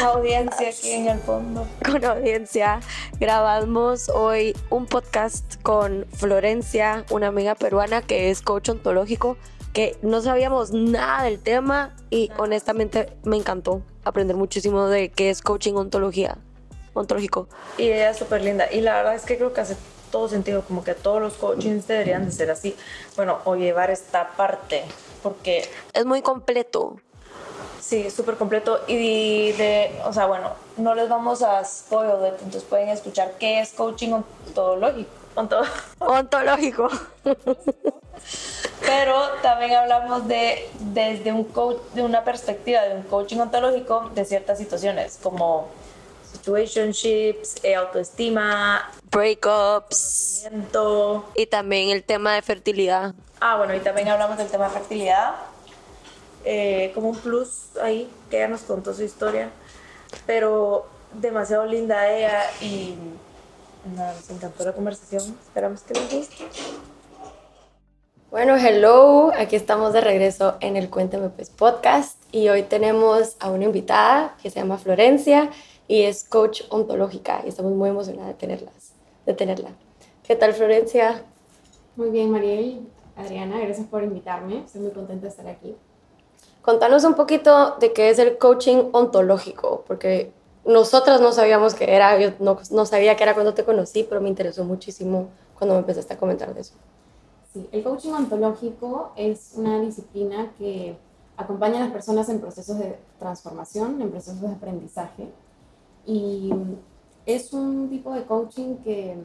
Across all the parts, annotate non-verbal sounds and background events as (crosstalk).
Audiencia aquí en el fondo. Con audiencia. Grabamos hoy un podcast con Florencia, una amiga peruana que es coach ontológico, que no sabíamos nada del tema y honestamente me encantó aprender muchísimo de qué es coaching ontología, ontológico. Y ella es súper linda. Y la verdad es que creo que hace todo sentido, como que todos los coachings deberían de ser así. Bueno, o llevar esta parte, porque... Es muy completo. Sí, súper completo. Y de, o sea, bueno, no les vamos a spoil it, entonces pueden escuchar qué es coaching ontológico. ontológico. Pero también hablamos de desde un coach, de una perspectiva de un coaching ontológico de ciertas situaciones, como situationships, eh, autoestima, breakups y también el tema de fertilidad. Ah, bueno, y también hablamos del tema de fertilidad eh, como un plus ahí, que ella nos contó su historia, pero demasiado linda ella y nada, nos encantó la conversación, esperamos que les guste. Bueno, hello, aquí estamos de regreso en el Cuéntame Pues podcast y hoy tenemos a una invitada que se llama Florencia y es coach ontológica y estamos muy emocionadas de, tenerlas, de tenerla. ¿Qué tal Florencia? Muy bien, Mariel, Adriana, gracias por invitarme, estoy muy contenta de estar aquí. Contanos un poquito de qué es el coaching ontológico, porque nosotras no sabíamos qué era, yo no, no, sabía qué era cuando te conocí, pero me interesó muchísimo cuando me empezaste a comentar de eso. Sí, el coaching ontológico es una disciplina que acompaña a las personas en procesos de transformación, en procesos de aprendizaje, y es un tipo de coaching que,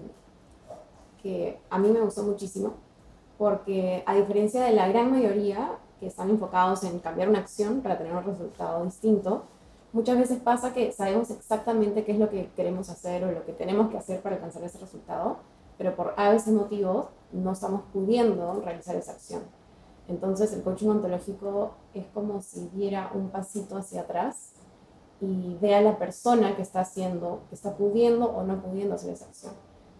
que a mí me gustó muchísimo, porque a diferencia de la gran mayoría, que están enfocados en cambiar una acción para tener un resultado distinto, muchas veces pasa que sabemos exactamente qué es lo que queremos hacer o lo que tenemos que hacer para alcanzar ese resultado, pero por a veces motivos no estamos pudiendo realizar esa acción. Entonces el coaching ontológico es como si diera un pasito hacia atrás y ve a la persona que está haciendo, que está pudiendo o no pudiendo hacer esa acción.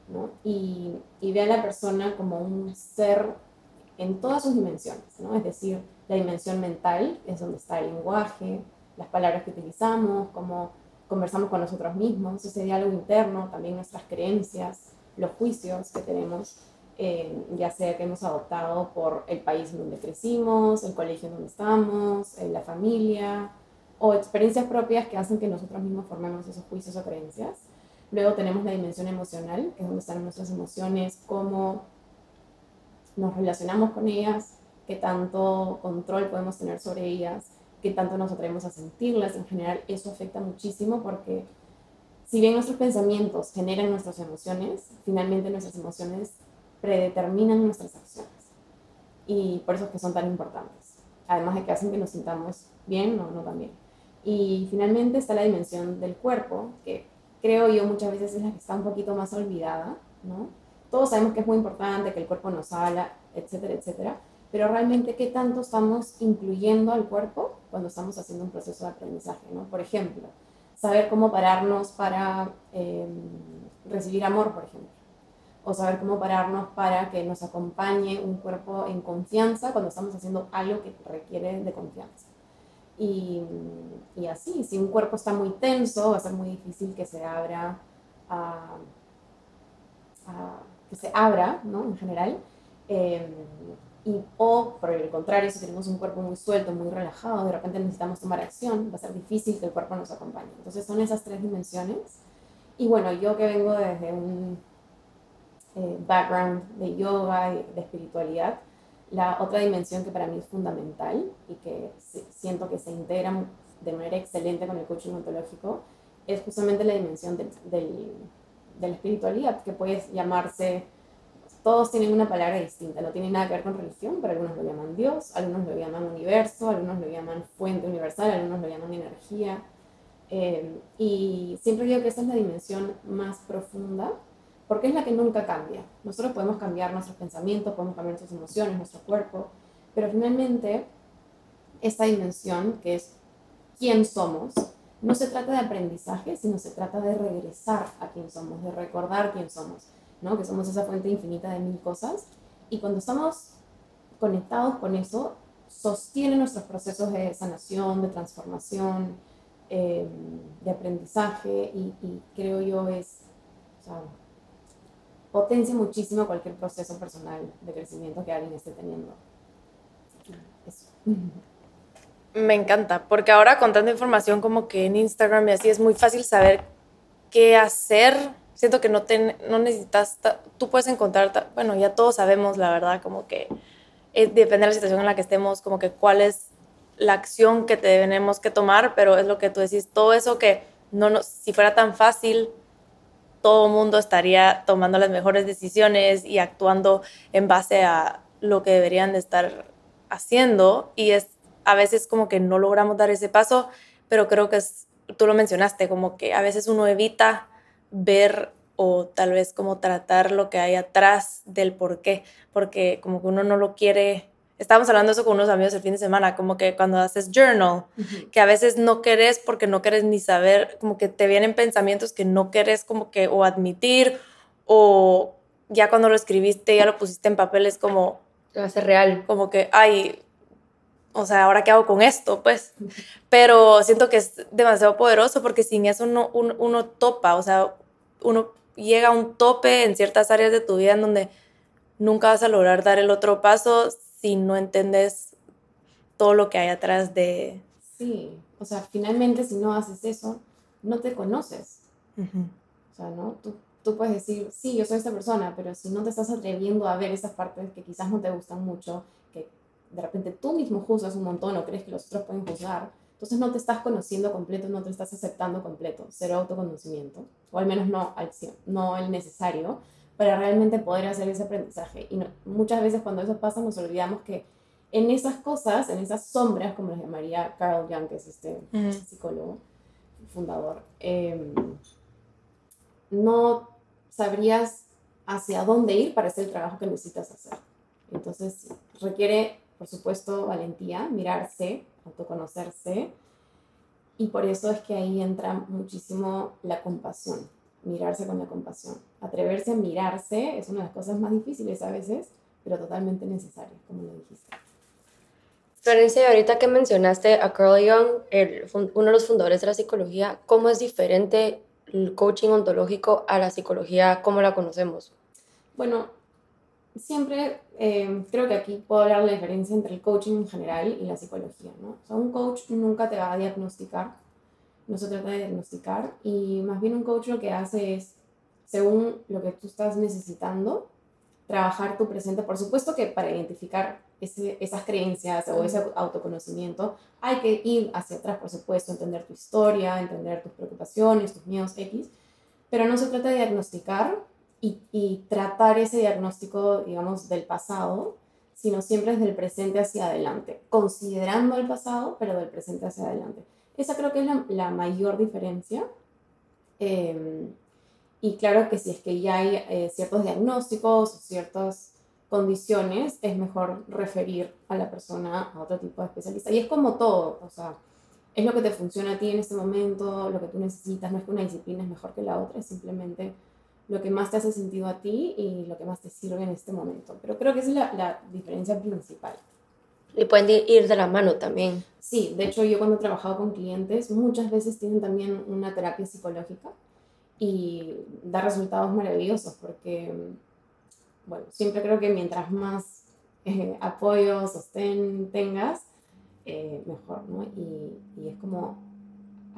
¿no? Y, y ve a la persona como un ser en todas sus dimensiones, ¿no? Es decir, la dimensión mental es donde está el lenguaje, las palabras que utilizamos, cómo conversamos con nosotros mismos, ese diálogo interno, también nuestras creencias, los juicios que tenemos, eh, ya sea que hemos adoptado por el país en donde crecimos, el colegio en donde estamos, la familia, o experiencias propias que hacen que nosotros mismos formemos esos juicios o creencias. Luego tenemos la dimensión emocional, que es donde están nuestras emociones, cómo nos relacionamos con ellas, qué tanto control podemos tener sobre ellas, qué tanto nos atrevemos a sentirlas. En general, eso afecta muchísimo porque si bien nuestros pensamientos generan nuestras emociones, finalmente nuestras emociones predeterminan nuestras acciones. Y por eso es que son tan importantes. Además de que hacen que nos sintamos bien o no tan bien. Y finalmente está la dimensión del cuerpo, que creo yo muchas veces es la que está un poquito más olvidada, ¿no? Todos sabemos que es muy importante, que el cuerpo nos habla, etcétera, etcétera, pero realmente qué tanto estamos incluyendo al cuerpo cuando estamos haciendo un proceso de aprendizaje, ¿no? Por ejemplo, saber cómo pararnos para em, recibir amor, por ejemplo, o saber cómo pararnos para que nos acompañe un cuerpo en confianza cuando estamos haciendo algo que requiere de confianza. Y, y así, si un cuerpo está muy tenso, va a ser muy difícil que se abra a, a que se abra, ¿no? En general. Eh, y, o por el contrario, si tenemos un cuerpo muy suelto, muy relajado, de repente necesitamos tomar acción, va a ser difícil que el cuerpo nos acompañe. Entonces son esas tres dimensiones. Y bueno, yo que vengo desde un eh, background de yoga y de espiritualidad, la otra dimensión que para mí es fundamental y que siento que se integra de manera excelente con el coaching ontológico es justamente la dimensión del, de la espiritualidad, que puede llamarse, todos tienen una palabra distinta, no tiene nada que ver con religión, pero algunos lo llaman Dios, algunos lo llaman universo, algunos lo llaman fuente universal, algunos lo llaman energía, Eh, y siempre digo que esa es la dimensión más profunda, porque es la que nunca cambia. Nosotros podemos cambiar nuestros pensamientos, podemos cambiar nuestras emociones, nuestro cuerpo, pero finalmente esta dimensión, que es quién somos, no se trata de aprendizaje, sino se trata de regresar a quién somos, de recordar quién somos, ¿no? que somos esa fuente infinita de mil cosas. Y cuando estamos conectados con eso, sostiene nuestros procesos de sanación, de transformación, eh, de aprendizaje y, creo yo es, potencia muchísimo cualquier proceso personal de crecimiento que alguien esté teniendo. Eso. (laughs) Me encanta, porque ahora con tanta información como que en Instagram y así es muy fácil saber qué hacer. Siento que no, te, no necesitas, tú puedes encontrar, bueno, ya todos sabemos la verdad, como que eh, depende de la situación en la que estemos, como que cuál es la acción que tenemos que tomar, pero es lo que tú decís, todo eso que no nos, si fuera tan fácil, todo el mundo estaría tomando las mejores decisiones y actuando en base a lo que deberían de estar haciendo y es a veces como que no logramos dar ese paso, pero creo que es, tú lo mencionaste, como que a veces uno evita ver o tal vez como tratar lo que hay atrás del por qué, porque como que uno no lo quiere estábamos hablando eso con unos amigos el fin de semana, como que cuando haces journal, que a veces no querés porque no querés ni saber, como que te vienen pensamientos que no querés como que o admitir o ya cuando lo escribiste, ya lo pusiste en papel, es como... Va a ser real. Como que, ay, o sea, ¿ahora qué hago con esto? Pues, pero siento que es demasiado poderoso porque sin eso uno, uno topa, o sea, uno llega a un tope en ciertas áreas de tu vida en donde nunca vas a lograr dar el otro paso si no entendés todo lo que hay atrás de... Sí, o sea, finalmente si no haces eso, no te conoces. O sea, ¿no? Tú, tú puedes decir, sí, yo soy esta persona, pero si no te estás atreviendo a ver esas partes que quizás no te gustan mucho, de repente tú mismo juzgas un montón o crees que los otros pueden juzgar, entonces no te estás conociendo completo, no te estás aceptando completo, cero autoconocimiento, o al menos no, no el necesario, para realmente poder hacer ese aprendizaje. Y muchas veces cuando eso pasa nos olvidamos que en esas cosas, en esas sombras, como las llamaría Carl Jung, que es este psicólogo, fundador, em, no sabrías hacia dónde ir para hacer el trabajo que necesitas hacer. Entonces requiere, por supuesto, valentía, mirarse, autoconocerse, y por eso es que ahí entra muchísimo la compasión mirarse con la compasión. Atreverse a mirarse es una de las cosas más difíciles a veces, pero totalmente necesarias, como lo dijiste. Florencia, ahorita que mencionaste a Carl Jung, uno de los fundadores de la psicología, ¿cómo es diferente el coaching ontológico a la psicología como la conocemos? Bueno, siempre eh, creo que aquí puedo hablar de la diferencia entre el coaching en general y la psicología, ¿no? O sea, un coach nunca te va a diagnosticar no se trata de diagnosticar y más bien un coach lo que hace es, según lo que tú estás necesitando, trabajar tu presente. Por supuesto que para identificar esas creencias o ese autoconocimiento hay que ir hacia atrás, por supuesto, entender tu historia, entender tus preocupaciones, tus miedos X, pero no se trata de diagnosticar y, y tratar ese diagnóstico, digamos, del pasado, sino siempre desde el presente hacia adelante, considerando el pasado, pero del presente hacia adelante. Esa creo que es la, mayor diferencia. Em, y claro que si es que ya hay eh, ciertos diagnósticos o ciertas condiciones, es mejor referir a la persona a otro tipo de especialista. Y es como todo, o sea, es lo que te funciona a ti en este momento, lo que tú necesitas, no es que una disciplina es mejor que la otra, es simplemente lo que más te hace sentido a ti y lo que más te sirve en este momento. Pero creo que esa es la, la diferencia principal. Y pueden ir de la mano también. Sí, de hecho yo cuando he trabajado con clientes muchas veces tienen también una terapia psicológica y da resultados maravillosos porque, bueno, siempre creo que mientras más eh, apoyo, sostén tengas, eh, mejor, ¿no? Y, y, es como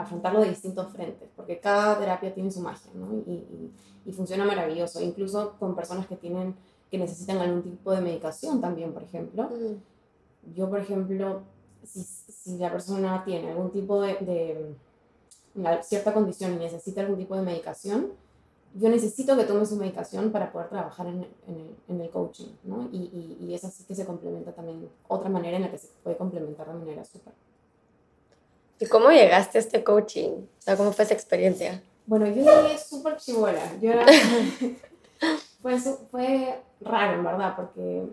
afrontarlo de distintos frentes, porque cada terapia tiene su magia, ¿no? Y, y, funciona maravilloso, incluso con personas que tienen, que necesitan algún tipo de medicación también, por ejemplo yo, por ejemplo, si, si, la persona tiene algún tipo de, de una cierta condición y necesita algún tipo de medicación, yo necesito que tome su medicación para poder trabajar en, en, el, en el, coaching, ¿no? Y, y, y, es así que se complementa también, otra manera en la que se puede complementar de manera súper. ¿Y cómo llegaste a este coaching? O sea, ¿cómo fue esa experiencia? Bueno, yo llegué súper chivola. Yo era... fue, (laughs) su- fue raro, en verdad, porque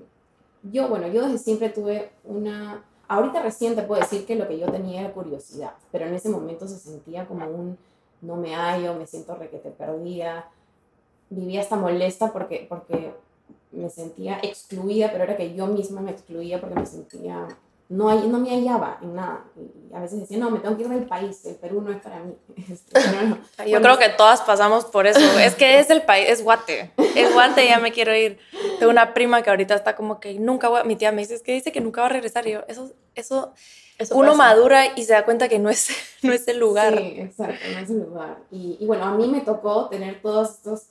yo, bueno, yo desde siempre tuve una... Ahorita recién te puedo decir que lo que yo tenía era curiosidad, pero en ese momento se sentía como un no me hallo, me siento requete perdida. Vivía hasta molesta porque, porque me sentía excluida, pero era que yo misma me excluía porque me sentía... No, hay- no me hallaba en nada. Y a veces decía, no, me tengo que ir del país, el Perú no es para mí. (laughs) Este, pero no. Yo Bueno, creo que todas pasamos por eso. (laughs) Es que es el país, es Guate. Es Guate, ya me quiero ir. Tengo una prima que ahorita está como que nunca voy, a- mi tía me dice, es que dice que nunca va a regresar. Y yo, eso, eso, Eso uno pasa. madura y se da cuenta que no es, (laughs) no es el lugar. Sí, exacto, no es el lugar. Y, y bueno, a mí me tocó tener todos estos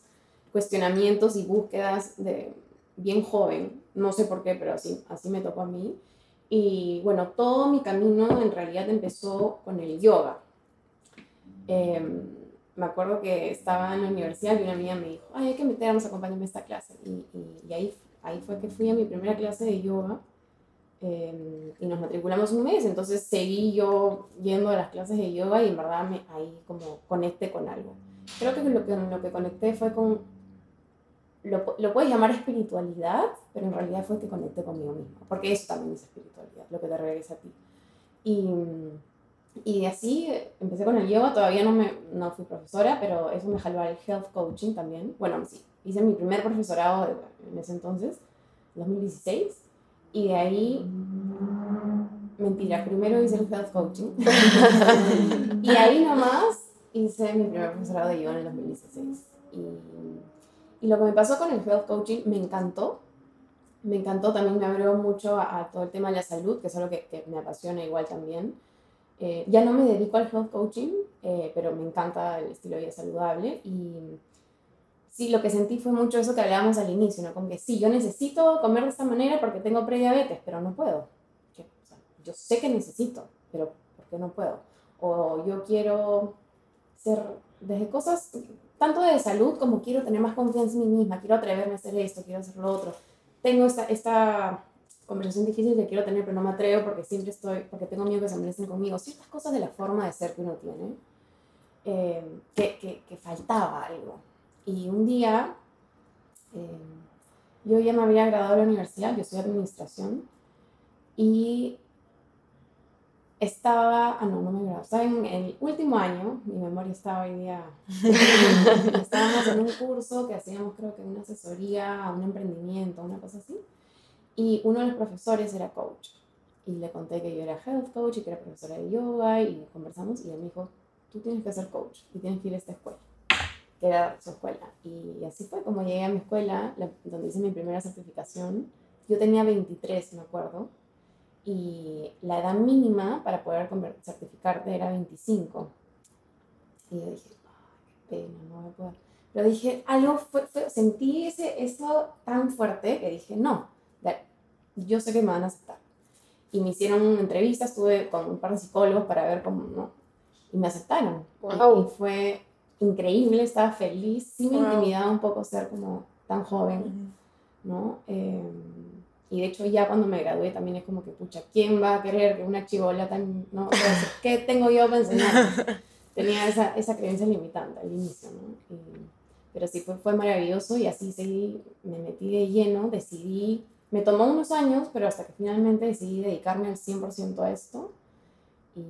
cuestionamientos y búsquedas de bien joven. No sé por qué, pero así, así me tocó a mí. Y bueno, todo mi camino en realidad empezó con el yoga. Em, me acuerdo que estaba en la universidad y una amiga me dijo, ay, hay que meternos, acompáñame a esta clase. Y, y, y ahí, ahí fue que fui a mi primera clase de yoga eh, y nos matriculamos un mes, entonces seguí yo yendo a las clases de yoga y en verdad me, ahí como conecté con algo. Creo que lo que, lo que conecté fue con, lo, lo puedes llamar espiritualidad, pero en realidad fue que conecté conmigo misma, porque eso también es espiritualidad, lo que te regresa a ti. Y, y así empecé con el yoga, todavía no, me, no fui profesora, pero eso me jaló al health coaching también. Bueno, sí, hice mi primer profesorado en ese entonces, 2016, y de ahí, mentira, primero hice el health coaching, (laughs) y ahí nomás hice mi primer profesorado de yoga en el 2016. Y, lo que me pasó con el health coaching me encantó, me encantó, también me abrió mucho a, a todo el tema de la salud, que es algo que, que me apasiona igual también. Eh, ya no me dedico al health coaching, eh, pero me encanta el estilo de vida saludable y sí, lo que sentí fue mucho eso que hablábamos al inicio, ¿no? Como que sí, yo necesito comer de esta manera porque tengo prediabetes, pero no puedo. O sea, yo sé que necesito, pero ¿por qué no puedo? O yo quiero ser desde cosas tanto de salud como quiero tener más confianza en mí misma, quiero atreverme a hacer esto, quiero hacer lo otro. Tengo esta, esta conversación difícil que quiero tener, pero no me atrevo porque siempre estoy, porque tengo miedo que se molesten conmigo. Ciertas cosas de la forma de ser que uno tiene, eh, que, que, que, faltaba algo. Y un día, eh, yo ya me había graduado de la universidad, yo soy administración, y estaba, ah no, no me gradué, estaba en el último año, mi memoria estaba hoy día, (laughs) estábamos en un curso que hacíamos creo que una asesoría a un emprendimiento, una cosa así, y uno de los profesores era coach. Y le conté que yo era health coach y que era profesora de yoga y conversamos y él me dijo, tú tienes que ser coach y tienes que ir a esta escuela, que era su escuela. Y así fue como llegué a mi escuela, la, donde hice mi primera certificación. Yo tenía 23, me acuerdo, y la edad mínima para poder certificarte era 25. Y yo dije, qué pena, no voy a poder. Pero dije, algo fue, fue, sentí ese, eso tan fuerte que dije, no, yo sé que me van a aceptar. Y me hicieron una entrevista, estuve con un par de psicólogos para ver cómo, ¿no? Y me aceptaron. Wow. Y, y, fue increíble, estaba feliz. Sí me Wow. intimidaba un poco ser como tan joven, ¿no? Eh, y de hecho ya cuando me gradué también es como que, pucha, ¿quién va a querer que una chivola tan, no? O sea, (laughs) ¿Qué tengo yo para enseñar? Tenía esa, esa creencia limitante al inicio, ¿no? Y, pero sí fue, fue maravilloso y así seguí, me metí de lleno, decidí me tomó unos años, pero hasta que finalmente decidí dedicarme al 100% a esto. Y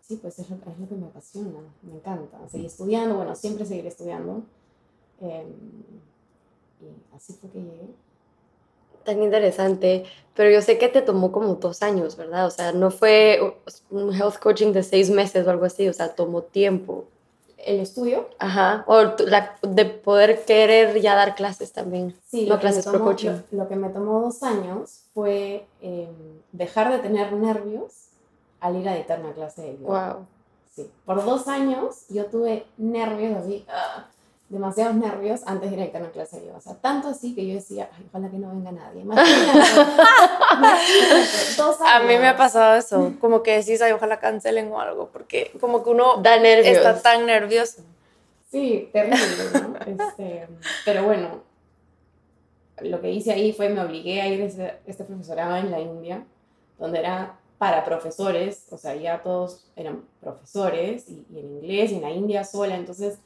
sí, pues es lo, es lo, que me apasiona, me encanta. Seguir estudiando, bueno, siempre seguiré estudiando. Eh, y así fue que llegué. Tan interesante, pero yo sé que te tomó como dos años, ¿verdad? O sea, no fue un health coaching de seis meses o algo así, o sea, tomó tiempo. ¿El estudio? Ajá, o la, de poder querer ya dar clases también. Sí, no clases tomó, pro coaching. Lo, lo, que me tomó dos años fue eh, dejar de tener nervios al ir a dictar una clase de yoga. Wow. Sí, por dos años yo tuve nervios así, uh, demasiados nervios antes de ir a dictar una clase de yoga. O sea, tanto así que yo decía, Ay, ojalá que no venga nadie. (laughs) dos años. A mí me ha pasado eso, como que decís, ay, ojalá cancelen o algo, porque como que uno da nervios. está tan nervioso. Sí, terrible, ¿no? Este, pero bueno, lo que hice ahí fue me obligué a ir a este, este profesorado en la India, donde era para profesores, o sea, ya todos eran profesores y, y en inglés y en la India sola, entonces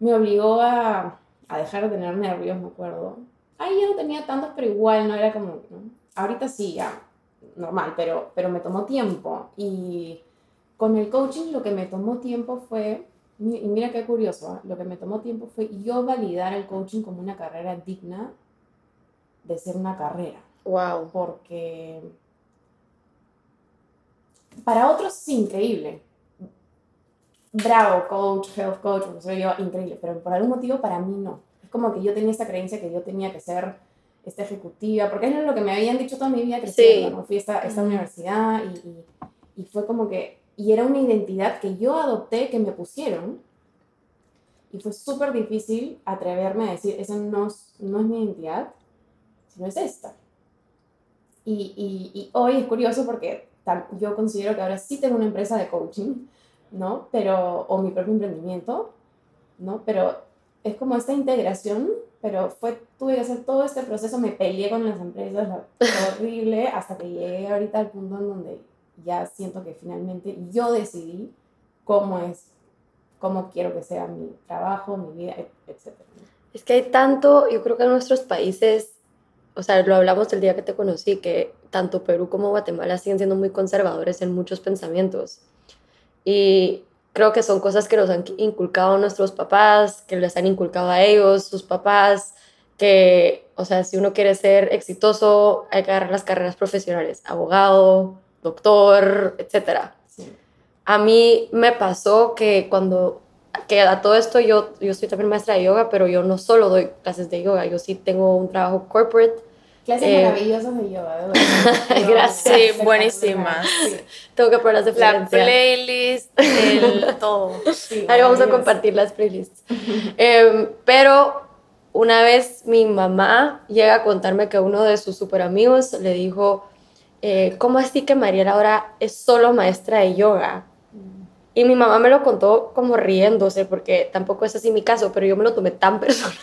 me obligó a, a dejar de tener nervios, me acuerdo. Ahí ya no tenía tantos, pero igual no era como, ¿no? ahorita sí, ya, normal, pero, pero me tomó tiempo. Y con el coaching lo que me tomó tiempo fue, y mira qué curioso, ¿ah? lo que me tomó tiempo fue yo validar el coaching como una carrera digna de ser una carrera. Wow. Porque para otros es increíble. Bravo, coach, health coach, soy yo, increíble. Pero por algún motivo para mí no. Es como que yo tenía esta creencia que yo tenía que ser esta ejecutiva, porque es lo que me habían dicho toda mi vida creciendo, Sí. ¿no? Fui a esta, esta universidad y, y, y fue como que, y era una identidad que yo adopté, que me pusieron, y fue súper difícil atreverme a decir, esa no, es- no es mi identidad, sino es esta. Y, y, y hoy es curioso porque yo considero que ahora sí tengo una empresa de coaching, ¿no? Pero, o mi propio emprendimiento, ¿no? Pero es como esta integración, pero fue, tuve que hacer todo este proceso, me peleé con las empresas, horrible, hasta que llegué ahorita al punto en donde ya siento que finalmente yo decidí cómo es, cómo quiero que sea mi trabajo, mi vida, et- etc. Es que hay tanto, yo creo que en nuestros países, o sea, lo hablamos el día que te conocí, que tanto Perú como Guatemala siguen siendo muy conservadores en muchos pensamientos. Y creo que son cosas que nos han inculcado nuestros papás, que les han inculcado a ellos, sus papás, que, o sea, si uno quiere ser exitoso, hay que agarrar las carreras profesionales, abogado, doctor. Sí. A mí me pasó que cuando, que a todo esto yo, yo soy también maestra de yoga, pero yo no solo doy clases de yoga, yo sí tengo un trabajo corporate, Clases Eh, maravillosas de yoga, de. (laughs) Gracias. Sí, buenísimas. Sí, tengo que ponerlas de La Florencia. playlist, el (laughs) todo. sí, Ahí vamos a compartir las playlists. Em, pero una vez mi mamá llega a contarme que uno de sus super amigos le dijo, eh, ¿cómo así que Mariela ahora es solo maestra de yoga? Y mi mamá me lo contó como riéndose, porque tampoco es así mi caso, pero yo me lo tomé tan (laughs) personal.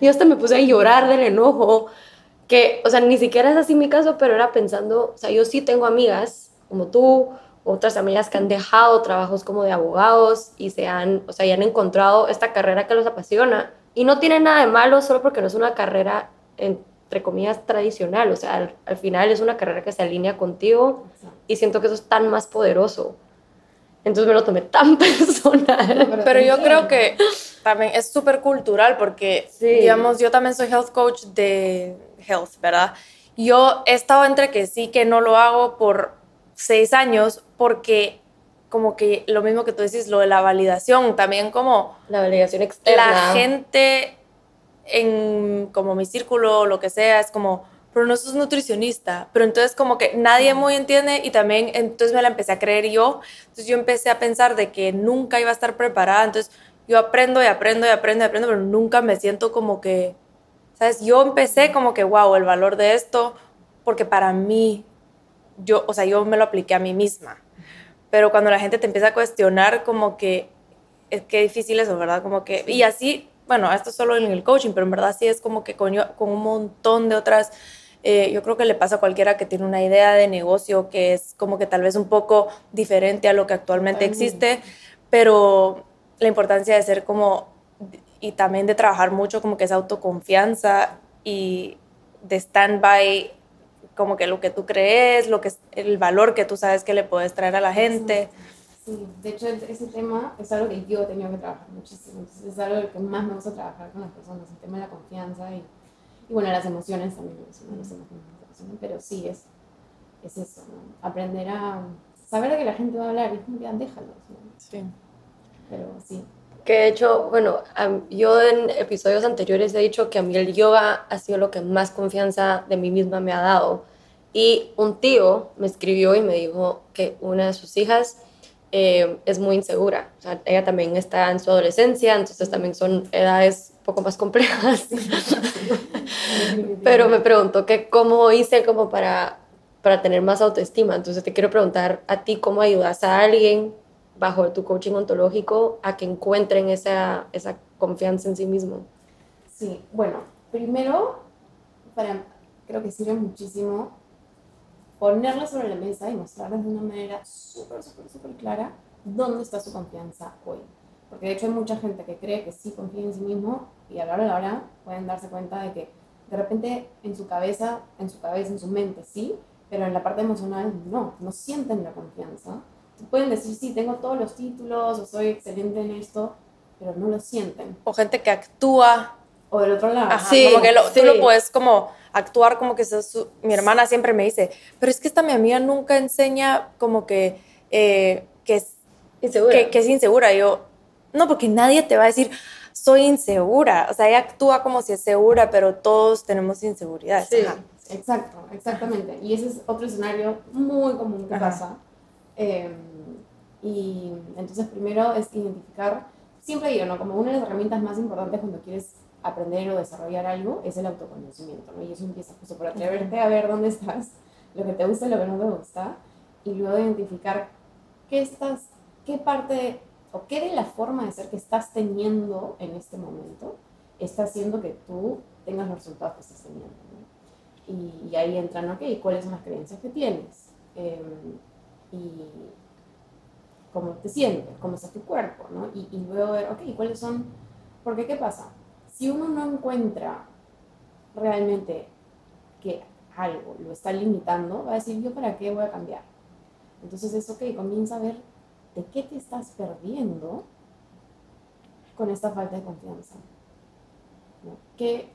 Yo hasta me puse a llorar del enojo, que, o sea, ni siquiera es así mi caso, pero era pensando, o sea, yo sí tengo amigas como tú, otras amigas que han dejado trabajos como de abogados y se han, o sea, y han encontrado esta carrera que los apasiona. Y no tiene nada de malo solo porque no es una carrera, entre comillas, tradicional. O sea, al, al final es una carrera que se alinea contigo y siento que eso es tan más poderoso. Entonces me lo tomé tan (laughs) personal. Pero yo creo que también es súper cultural porque, Sí. digamos, yo también soy health coach de health, ¿verdad? Yo he estado entre que sí, que no lo hago por seis años porque como que lo mismo que tú decís, lo de la validación, también como La validación externa. la gente en como mi círculo o lo que sea es como, pero no sos nutricionista, pero entonces como que nadie muy entiende y también entonces me la empecé a creer yo, entonces yo empecé a pensar de que nunca iba a estar preparada, entonces yo aprendo y aprendo y aprendo y aprendo, pero nunca me siento como que, ¿sabes? Yo empecé como que, wow, el valor de esto, porque para mí, yo, o sea, yo me lo apliqué a mí misma, pero cuando la gente te empieza a cuestionar como que, es que difícil eso, ¿verdad? Como que, y así, bueno, esto es solo en el coaching, pero en verdad sí es como que con, yo- con un montón de otras, eh, yo creo que le pasa a cualquiera que tiene una idea de negocio que es como que tal vez un poco diferente a lo que actualmente existe, pero la importancia de ser como, y también de trabajar mucho como que esa autoconfianza y de stand by como que lo que tú crees, lo que el valor que tú sabes que le puedes traer a la gente. Sí, de hecho ese tema es algo que yo he tenido que trabajar muchísimo. Entonces es algo que más me gusta trabajar con las personas, el tema de la confianza y, y bueno, las emociones también, es uno de los temas que más me apasionan, pero sí es, es eso, ¿no? aprender a saber que la gente va a hablar y "Ah, déjalos, ¿no? Sí. pero sí. Que de hecho, bueno, yo en episodios anteriores he dicho que a mí el yoga ha sido lo que más confianza de mí misma me ha dado. Y un tío me escribió y me dijo que una de sus hijas eh, es muy insegura. O sea, ella también está en su adolescencia, entonces también son edades poco más complejas. Pero me preguntó que cómo hice como para, para tener más autoestima. Entonces te quiero preguntar a ti cómo ayudas a alguien bajo tu coaching ontológico a que encuentren esa, esa confianza en sí mismo. Sí, bueno, primero, para, creo que sirve muchísimo ponerla sobre la mesa y mostrarles de una manera súper, súper, súper clara dónde está su confianza hoy. Porque de hecho hay mucha gente que cree que sí confía en sí mismo y a la hora de la hora pueden darse cuenta de que de repente en su cabeza, en su cabeza, en su mente sí, pero en la parte emocional no, no sienten la confianza. Pueden decir, sí, tengo todos los títulos o soy excelente en esto, pero no lo sienten. O gente que actúa. O del otro lado. Ajá, como que lo, tú lo puedes como actuar como que sos Mi hermana siempre me dice, pero es que esta mi amiga nunca enseña como que, eh, que, es, insegura. Que, es insegura. yo, no, porque nadie te va a decir, soy insegura. O sea, ella actúa como si es segura, pero todos tenemos inseguridades. Sí, exacto, exactamente. Y ese es otro escenario muy común que pasa. Em, y entonces primero es identificar, siempre digo, ¿no? Como una de las herramientas más importantes cuando quieres aprender o desarrollar algo es el autoconocimiento, ¿no? Y eso empieza justo por atreverte a ver dónde estás, lo que te gusta y lo que no te gusta, y luego identificar qué estás, qué parte o qué de la forma de ser que estás teniendo en este momento está haciendo que tú tengas los resultados que estás teniendo. Y, ahí entran, ok, ¿cuáles son las creencias que tienes? Em, y cómo te sientes, cómo está tu cuerpo, ¿no? Y, y luego ver, ok, ¿cuáles son? Porque, ¿qué pasa? si uno no encuentra realmente que algo lo está limitando, va a decir, ¿yo para qué voy a cambiar? Entonces es ok, comienza a ver de qué te estás perdiendo con esta falta de confianza. ¿Qué,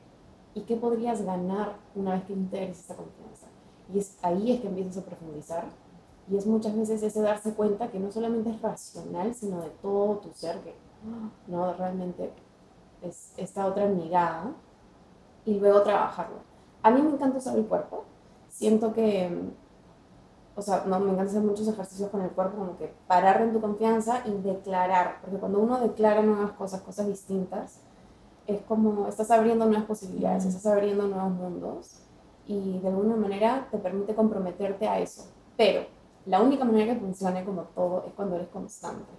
¿Y qué podrías ganar una vez que integres esta confianza? Y es, ahí es que empiezas a profundizar. Y es muchas veces ese darse cuenta que no solamente es racional, sino de todo tu ser, que no realmente es esta otra mirada y luego trabajarlo. A mí me encanta usar el cuerpo. Siento que, o sea, no, me encanta hacer muchos ejercicios con el cuerpo, como que parar en tu confianza y declarar, porque cuando uno declara nuevas cosas, cosas distintas, es como estás abriendo nuevas posibilidades, estás abriendo nuevos mundos y de alguna manera te permite comprometerte a eso. Pero la única manera que funcione como todo es cuando eres constante.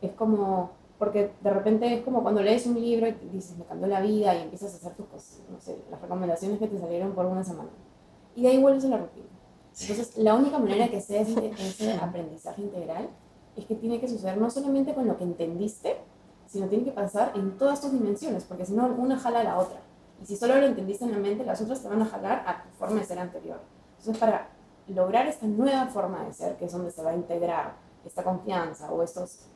Es como porque de repente es como cuando lees un libro y dices, me cambió la vida y empiezas a hacer tus cosas, no sé, las recomendaciones que te salieron por una semana. Y de ahí vuelves a la rutina. Entonces, la única manera que sea ese, ese aprendizaje integral es que tiene que suceder no solamente con lo que entendiste, sino tiene que pasar en todas tus dimensiones, porque si no, una jala a la otra. Y si solo lo entendiste en la mente, las otras te van a jalar a tu forma de ser anterior. Entonces, para lograr esta nueva forma de ser, que es donde se va a integrar esta confianza o estos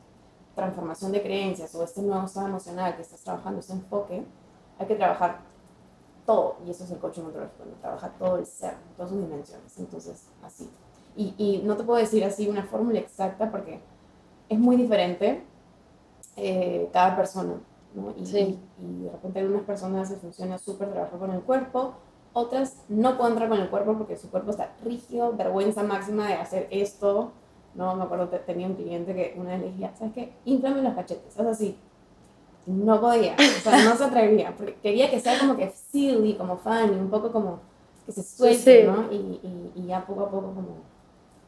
transformación de creencias o este nuevo estado emocional que estás trabajando, este enfoque, hay que trabajar todo. Y eso es el coaching ontológico, ¿no? trabaja todo el ser, todas sus dimensiones. Entonces, así. Y, y no te puedo decir así una fórmula exacta porque es muy diferente eh, cada persona. ¿no? Y, y, de repente algunas personas se funciona súper trabajar con el cuerpo, otras no pueden entrar con el cuerpo porque su cuerpo está rígido, vergüenza máxima de hacer esto, no, me acuerdo, tenía un cliente que una vez le dije, ¿sabes qué? Inflame los cachetes, sea, así. No podía, o sea, no se atrevía, porque quería que sea como que silly, como funny, un poco como que se suelte, ¿no? Y, y, y, ya poco a poco como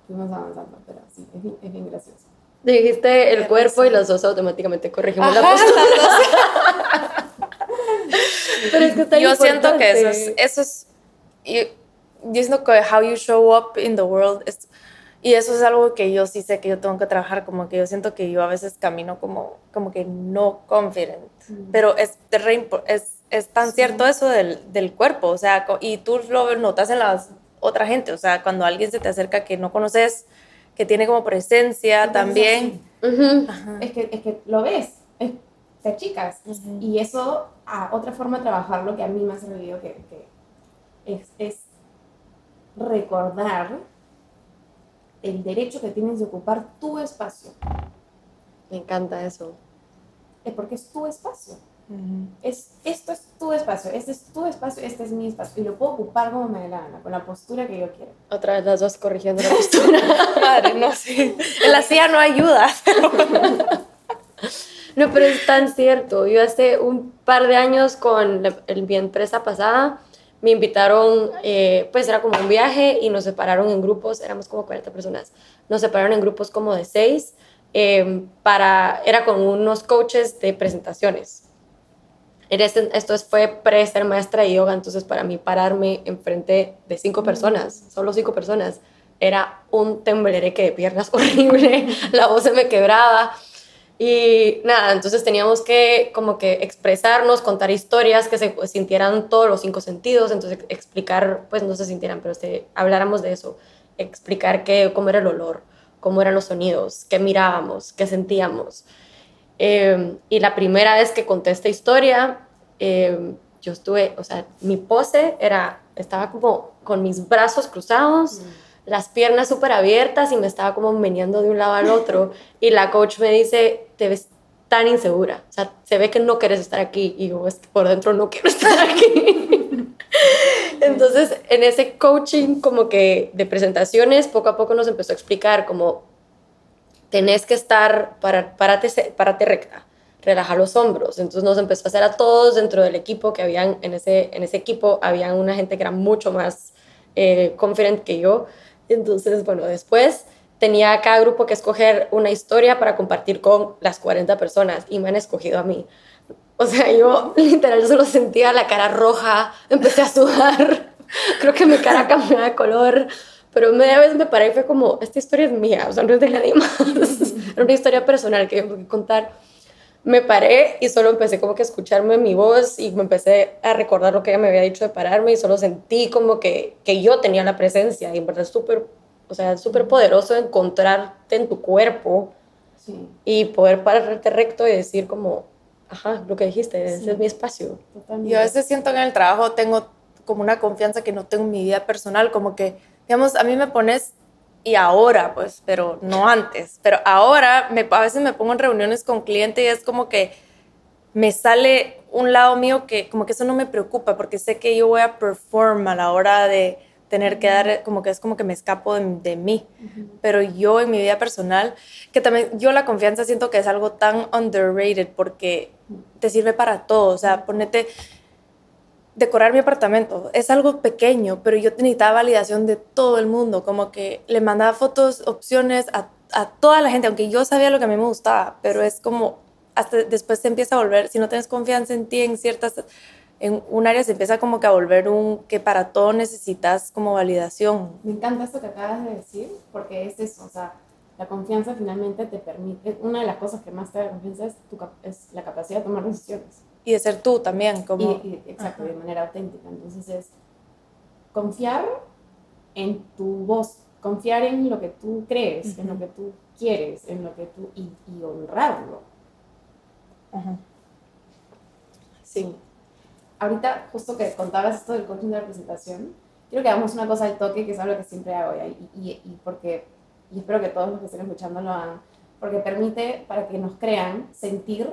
fuimos avanzando, pero sí, es bien, es bien gracioso. Dijiste el cuerpo y los dos automáticamente corregimos la postura. (laughs) pero es que está Yo siento que eso es, eso es, yo, yo siento que how you show up in the world es y eso es algo que yo sí sé que yo tengo que trabajar, como que yo siento que yo a veces camino como, como que no confident. Pero es, es, es tan cierto eso del, del, cuerpo, o sea, y tú lo notas en la otra gente, o sea, cuando alguien se te acerca que no conoces, que tiene como presencia también. Es, que, es que lo ves, es, te achicas. Y eso, a otra forma de trabajarlo que a mí me ha servido, que, que es, es recordar el derecho que tienes de ocupar tu espacio. Me encanta eso. Es porque es tu espacio. es, esto es tu espacio, este es tu espacio, este es mi espacio. Y lo puedo ocupar como me dé la gana, con la postura que yo quiero. Otra vez las dos corrigiendo la postura. (laughs) Madre, no sé. En la silla no ayuda. (laughs) no, pero es tan cierto. Yo hace un par de años con mi empresa pasada, me invitaron, eh, pues era como un viaje y nos separaron en grupos, éramos como 40 personas, nos separaron en grupos como de 6, em, para, era con unos coaches de presentaciones. Este, esto fue pre-ser maestra de yoga, entonces para mí pararme enfrente de cinco personas, solo cinco personas, era un temblereque de piernas (laughs) horrible, la voz se me quebraba. Y nada, entonces teníamos que como que expresarnos, contar historias que se sintieran todos los cinco sentidos, entonces explicar, pues no se sintieran, pero este, habláramos de eso, explicar qué, cómo era el olor, cómo eran los sonidos, qué mirábamos, qué sentíamos. Eh, y la primera vez que conté esta historia, eh, yo estuve, o sea, mi pose era, estaba como con mis brazos cruzados, las piernas súper abiertas y me estaba como meneando de un lado al otro. (laughs) y la coach me dice, te ves tan insegura, o sea, se ve que no quieres estar aquí. Y yo, por dentro no quiero (laughs) estar aquí. (laughs) Entonces, en ese coaching como que de presentaciones, poco a poco nos empezó a explicar como tenés que estar, para, párate, párate recta, relaja los hombros. Entonces nos empezó a hacer a todos dentro del equipo, que habían, en ese, en ese equipo, había una gente que era mucho más eh, confident que yo. Entonces, bueno, después tenía cada grupo que escoger una historia para compartir con las 40 personas y me han escogido a mí. O sea, yo (laughs) literal solo sentía la cara roja, empecé a sudar, (laughs) creo que mi cara cambió de color, pero media vez me paré y fue como, esta historia es mía, o sea, no es de nadie (laughs) más, era una historia personal que yo que contar. Me paré y solo empecé como que a escucharme mi voz y me empecé a recordar lo que ella me había dicho de pararme y solo sentí como que, que yo tenía la presencia y en verdad es súper, o sea, súper poderoso encontrarte en tu cuerpo sí. y poder pararte recto y decir como, ajá, lo que dijiste, ese es mi espacio. Totalmente. Yo a veces siento que en el trabajo tengo como una confianza que no tengo en mi vida personal, como que, digamos, a mí me pones, y ahora, pues, pero no antes, pero ahora me, a veces me pongo en reuniones con clientes y es como que me sale un lado mío que como que eso no me preocupa, porque sé que yo voy a perform a la hora de tener que dar, como que es como que me escapo de, mí. Pero yo en mi vida personal, que también yo la confianza siento que es algo tan underrated porque te sirve para todo. O sea, ponete, decorar mi apartamento es algo pequeño, pero yo necesitaba validación de todo el mundo. Como que le mandaba fotos, opciones a, toda la gente, aunque yo sabía lo que a mí me gustaba, pero es como hasta después se empieza a volver, si no tienes confianza en ti en ciertas en un área se empieza como que a volver un que para todo necesitas como validación. Me encanta esto que acabas de decir, porque es eso, o sea, la confianza finalmente te permite, una de las cosas que más te da confianza es, tu, es la capacidad de tomar decisiones. Y de ser tú también, como... Y, exacto, de manera auténtica. Entonces es confiar en tu voz, confiar en lo que tú crees, en lo que tú quieres, en lo que tú... y, y honrarlo. Sí. Ahorita, justo que contabas esto del coaching de la presentación, quiero que hagamos una cosa al toque, que es algo que siempre hago, y, y, y porque y espero que todos los que estén escuchando lo hagan, porque permite para que nos crean sentir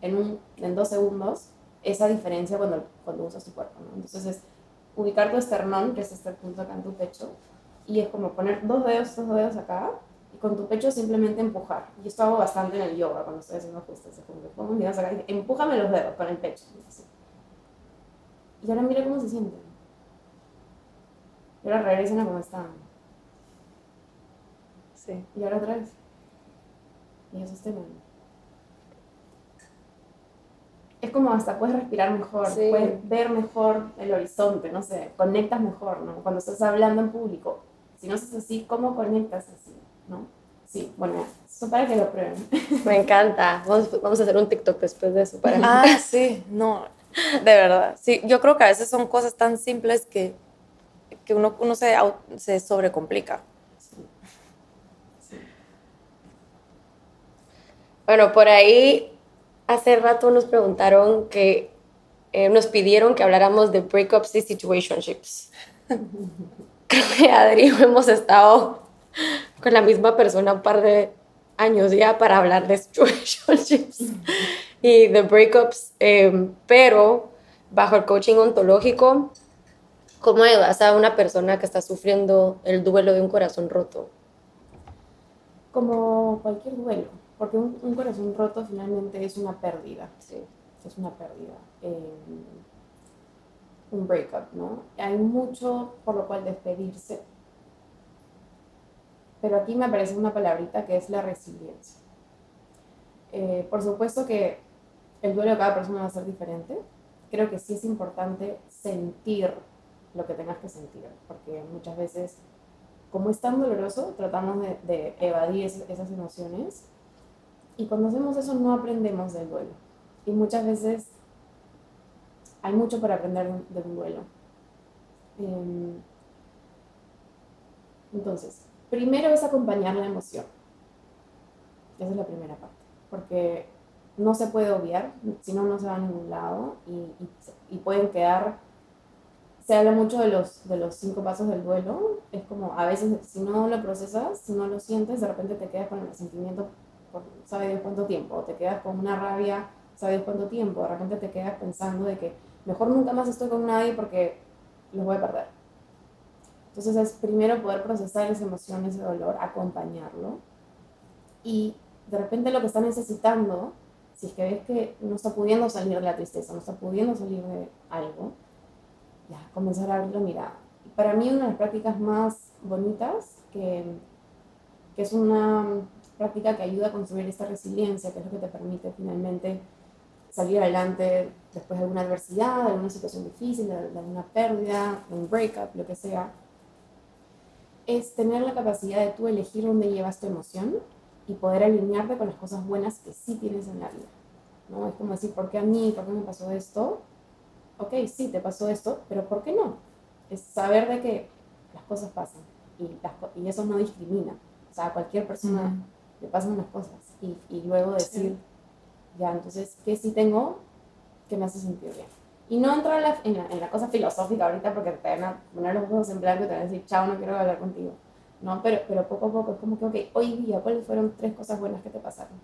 en, un, en dos segundos esa diferencia cuando, cuando usas tu cuerpo. ¿no? Entonces es ubicar tu esternón, que es este punto acá en tu pecho, y es como poner dos dedos, dos dedos acá, y con tu pecho simplemente empujar. Y esto hago bastante en el yoga cuando estoy haciendo ajustes. Es como que pongo mis dedos acá y empújame los dedos con el pecho. Y ahora mira cómo se sienten. Y ahora regresen a como estaban. Y ahora otra vez. Y eso está Es como hasta puedes respirar mejor, puedes ver mejor el horizonte, no sé, conectas mejor, ¿no? Cuando estás hablando en público. Si no haces así, ¿cómo conectas así? ¿No? Sí, bueno, eso para que lo prueben. (laughs) Me encanta. Vamos, vamos a hacer un TikTok después de eso. Para ah, sí, no, de verdad. Sí, yo creo que a veces son cosas tan simples que, que uno, uno se, se sobrecomplica. Bueno, por ahí hace rato nos preguntaron que eh, nos pidieron que habláramos de breakups y situationships. (laughs) Creo que Adri (laughs) hemos estado con la misma persona un par de años ya para hablar de situationships y de breakups, eh, pero bajo el coaching ontológico, ¿cómo ayudas a una persona que está sufriendo el duelo de un corazón roto? Como cualquier duelo porque un, corazón roto finalmente es una pérdida. Sí. Es una pérdida. Eh, un breakup, ¿no? Hay mucho por lo cual despedirse. Pero aquí me aparece una palabrita que es la resiliencia. Eh, por supuesto que el duelo de cada persona va a ser diferente. Creo que sí es importante sentir lo que tengas que sentir, porque muchas veces como es tan doloroso, tratamos de, de evadir es- esas emociones. Y cuando hacemos eso no aprendemos del duelo. Y muchas veces hay mucho para aprender de, un duelo. Em, entonces, primero es acompañar la emoción. Esa es la primera parte. Porque no se puede obviar, si no, no se va a ningún lado y, y, pueden quedar. Se habla mucho de los, de los cinco pasos del duelo. Es como a veces, si no lo procesas, si no lo sientes, de repente te quedas con el resentimiento por sabe Dios cuánto tiempo, o te quedas con una rabia, sabe Dios cuánto tiempo, de repente te quedas pensando de que mejor nunca más estoy con nadie porque los voy a perder. Entonces es primero poder procesar esa emoción, ese dolor, acompañarlo y de repente lo que está necesitando, si es que ves que no está pudiendo salir de la tristeza, no está pudiendo salir de algo, ya, comenzar a abrir la para mí una de las prácticas más bonitas, que, que es una práctica que ayuda a construir esta resiliencia, que es lo que te permite finalmente salir adelante después de alguna adversidad, de alguna situación difícil, de, de alguna pérdida, de un breakup, lo que sea, es tener la capacidad de tú elegir dónde llevas tu emoción y poder alinearte con las cosas buenas que sí tienes en la vida. ¿no? Es como decir, ¿por qué a mí? ¿Por qué me pasó esto? Ok, sí, te pasó esto, pero ¿por qué no? Es saber de que las cosas pasan y, y eso no discrimina. O sea, a cualquier persona le pasan las cosas y, y luego decir, sí. ya, entonces, ¿qué sí tengo que me hace sentir bien? Y no entrar en la, en, la, en la, cosa filosófica ahorita porque te van a poner los ojos en blanco y te van a decir, chao, no quiero hablar contigo. No, pero, pero poco a poco es como que, ok, hoy día, ¿cuáles fueron tres cosas buenas que te pasaron?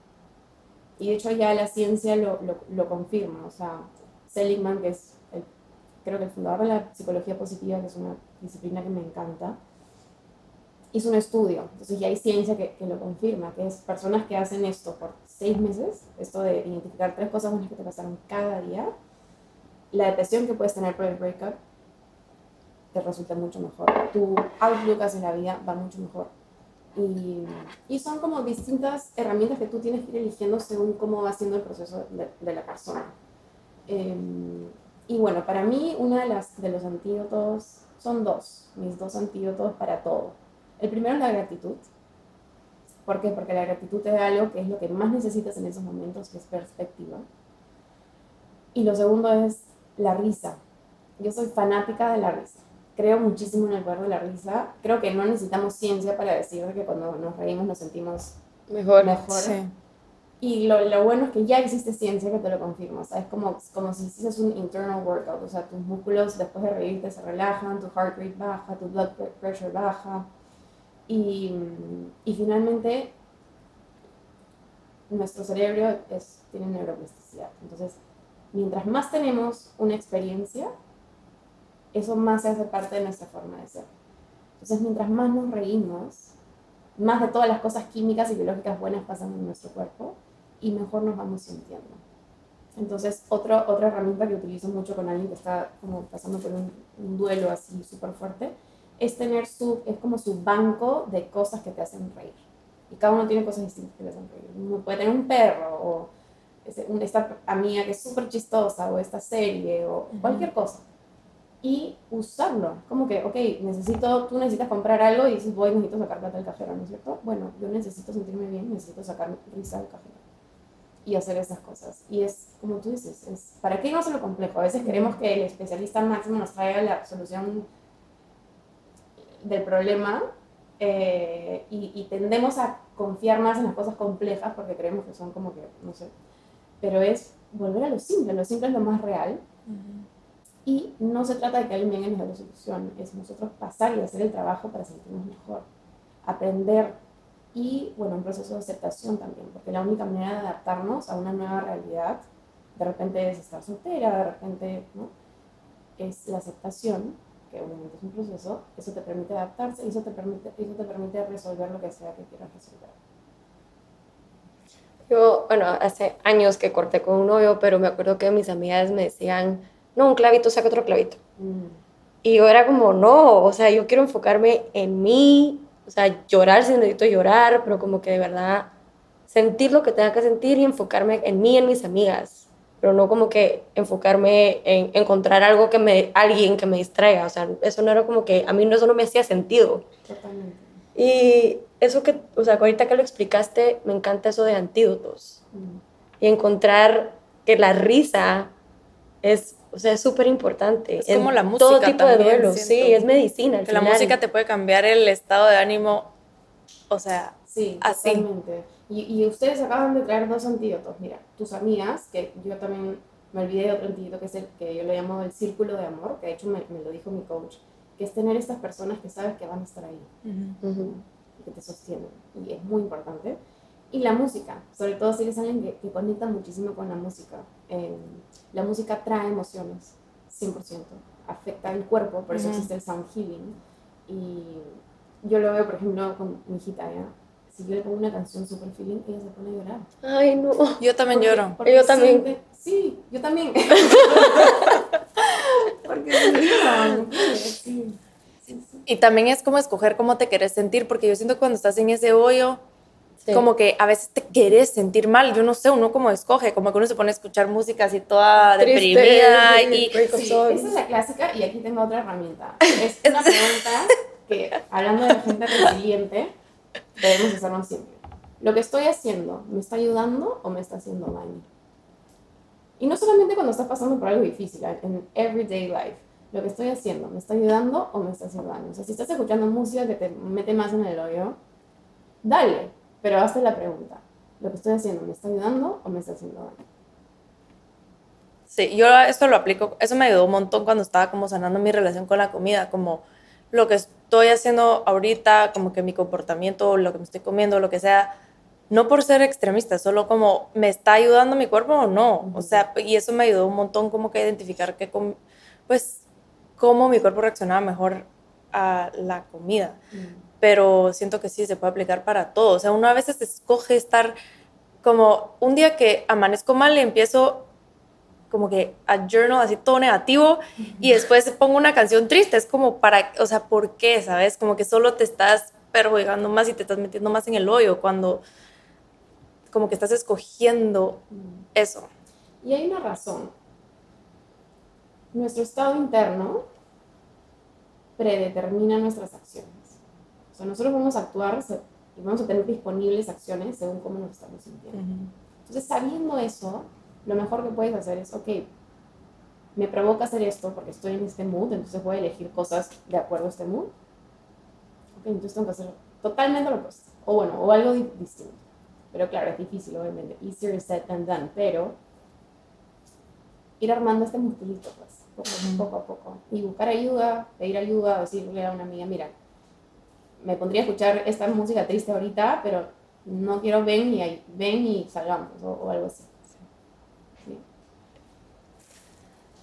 Y de hecho ya la ciencia lo, lo, lo confirma, o sea, Seligman, que es el, creo que el fundador de la psicología positiva, que es una disciplina que me encanta, hizo un estudio, entonces ya hay ciencia que, que lo confirma, que es personas que hacen esto por seis meses, esto de identificar tres cosas buenas que te pasaron cada día, la depresión que puedes tener por el breakup te resulta mucho mejor. Tu outlook hacia la vida va mucho mejor. Y, y, son como distintas herramientas que tú tienes que ir eligiendo según cómo va siendo el proceso de, de la persona. Eh, y bueno, para mí una de, las, de los antídotos son dos, mis dos antídotos para todo. El primero es la gratitud. ¿Por qué? Porque la gratitud te da algo que es lo que más necesitas en esos momentos, que es perspectiva. Y lo segundo es la risa. Yo soy fanática de la risa. Creo muchísimo en el poder de la risa. Creo que no necesitamos ciencia para decir que cuando nos reímos nos sentimos mejor. mejor. Sí. Y lo, lo, bueno es que ya existe ciencia que te lo confirma. O sea, es como, como si hicieras un internal workout. O sea, tus músculos después de reírte se relajan, tu heart rate baja, tu blood pressure baja. Y, y finalmente, nuestro cerebro es, tiene neuroplasticidad. Entonces, mientras más tenemos una experiencia, eso más se hace parte de nuestra forma de ser. Entonces, mientras más nos reímos, más de todas las cosas químicas y biológicas buenas pasan en nuestro cuerpo y mejor nos vamos sintiendo. Entonces, otro, otra herramienta que utilizo mucho con alguien que está como pasando por un, un duelo así súper fuerte es tener su, es como su banco de cosas que te hacen reír. Y cada uno tiene cosas distintas que le hacen reír. Uno puede tener un perro o esta amiga que es súper chistosa o esta serie o cualquier cosa y usarlo. Como que, ok, necesito, tú necesitas comprar algo y dices, voy, necesito sacar plata del cajero, ¿no es cierto? Bueno, yo necesito sentirme bien, necesito sacar risa del cajero y hacer esas cosas. Y es, como tú dices, es, ¿para qué no se lo complejo? A veces queremos que el especialista máximo nos traiga la solución del problema eh, y, y tendemos a confiar más en las cosas complejas porque creemos que son como que, no sé, pero es volver a lo simple, lo simple es lo más real. Uh -huh. Y no se trata de que alguien venga y nos dé la solución, es nosotros pasar y hacer el trabajo para sentirnos mejor, aprender y, bueno, un proceso de aceptación también, porque la única manera de adaptarnos a una nueva realidad, de repente es estar soltera, de repente, ¿no? Es la aceptación, que obviamente es un proceso, eso te permite adaptarse y eso te permite, eso te permite resolver lo que sea que quieras resolver. Yo, bueno, hace años que corté con un novio, pero me acuerdo que mis amigas me decían, no, un clavito, saca otro clavito. Mm. Y yo era como, no, o sea, yo quiero enfocarme en mí, o sea, llorar si necesito llorar, pero como que de verdad sentir lo que tenga que sentir y enfocarme en mí en mis amigas. Pero no como que enfocarme en encontrar algo que me, alguien que me distraiga, o sea, eso no era como que, a mí no, eso no me hacía sentido. Totalmente. Y eso que, o sea, ahorita que lo explicaste, me encanta eso de antídotos. Mm. Y encontrar que la risa es, o sea, es súper importante. Es en como la Todo música tipo de duelo, siento. sí, es medicina. al Que la música te puede cambiar el estado de ánimo, o sea, Sí, Así. totalmente. Y, y ustedes acaban de traer dos antídotos. Mira, tus amigas, que yo también me olvidé de otro antídoto que es el que yo le llamo el círculo de amor, que de hecho me, me lo dijo mi coach, que es tener estas personas que sabes que van a estar ahí Ujú. y que te sostienen. Y es muy importante. Y la música, sobre todo si eres alguien que, que conecta muchísimo con la música. Eh, la música trae emociones, 100%. Afecta el cuerpo, por eso Ujú. existe el sound healing. Y yo lo veo, por ejemplo, con mi hijita, ¿ya? Si yo le pongo una canción super feeling, ella se pone a llorar. Ay, no. yo también Porque- lloro. porque Yo también. siente- sí, yo también. (laughs) porque sí. Sí, sí. Y también es como escoger cómo te querés sentir, porque yo siento que cuando estás en ese hoyo, Sí. como que a veces te querés sentir mal, yo no sé, uno como escoge, como que uno se pone a escuchar música así toda Triste, deprimida sí, y Sí, esa es la clásica y aquí tengo otra herramienta. (laughs) Es una pregunta que, hablando de gente resiliente, debemos hacernos siempre. ¿Lo que estoy haciendo me está ayudando o me está haciendo daño? Y no solamente cuando estás pasando por algo difícil, en everyday life. Lo que estoy haciendo, ¿me está ayudando o me está haciendo daño? O sea, si estás escuchando música que te mete más en el hoyo, dale, pero hazte la pregunta. ¿Lo que estoy haciendo me está ayudando o me está haciendo daño? Sí, yo esto lo aplico, eso me ayudó un montón cuando estaba como sanando mi relación con la comida, como lo que estoy haciendo ahorita, como que mi comportamiento, lo que me estoy comiendo, lo que sea, no por ser extremista, solo como me está ayudando mi cuerpo o no, o sea, y eso me ayudó un montón como que a identificar que, com- pues, cómo mi cuerpo reaccionaba mejor a la comida, pero siento que sí se puede aplicar para todo, o sea, uno a veces escoge estar como un día que amanezco mal y empiezo como que a journal así todo negativo y después pongo una canción triste. Es como para, o sea, ¿por qué? ¿Sabes? Como que solo te estás perjudicando más y te estás metiendo más en el hoyo cuando como que estás escogiendo eso. Y hay una razón. Nuestro estado interno predetermina nuestras acciones. O sea, nosotros vamos a actuar y vamos a tener disponibles acciones según cómo nos estamos sintiendo. Entonces, sabiendo eso, lo mejor que puedes hacer es, ok, me provoca hacer esto porque estoy en este mood, entonces voy a elegir cosas de acuerdo a este mood. Ok, entonces tengo que hacer totalmente lo opuesto. O bueno, o algo di- distinto. Pero claro, es difícil, obviamente. Easier said than done. Pero ir armando este musculito, pues, poco, poco a poco. Y buscar ayuda, pedir ayuda, decirle a una amiga, mira, me pondría a escuchar esta música triste ahorita, pero no quiero ven y, ahí- ven y salgamos, o, o algo así. Sí.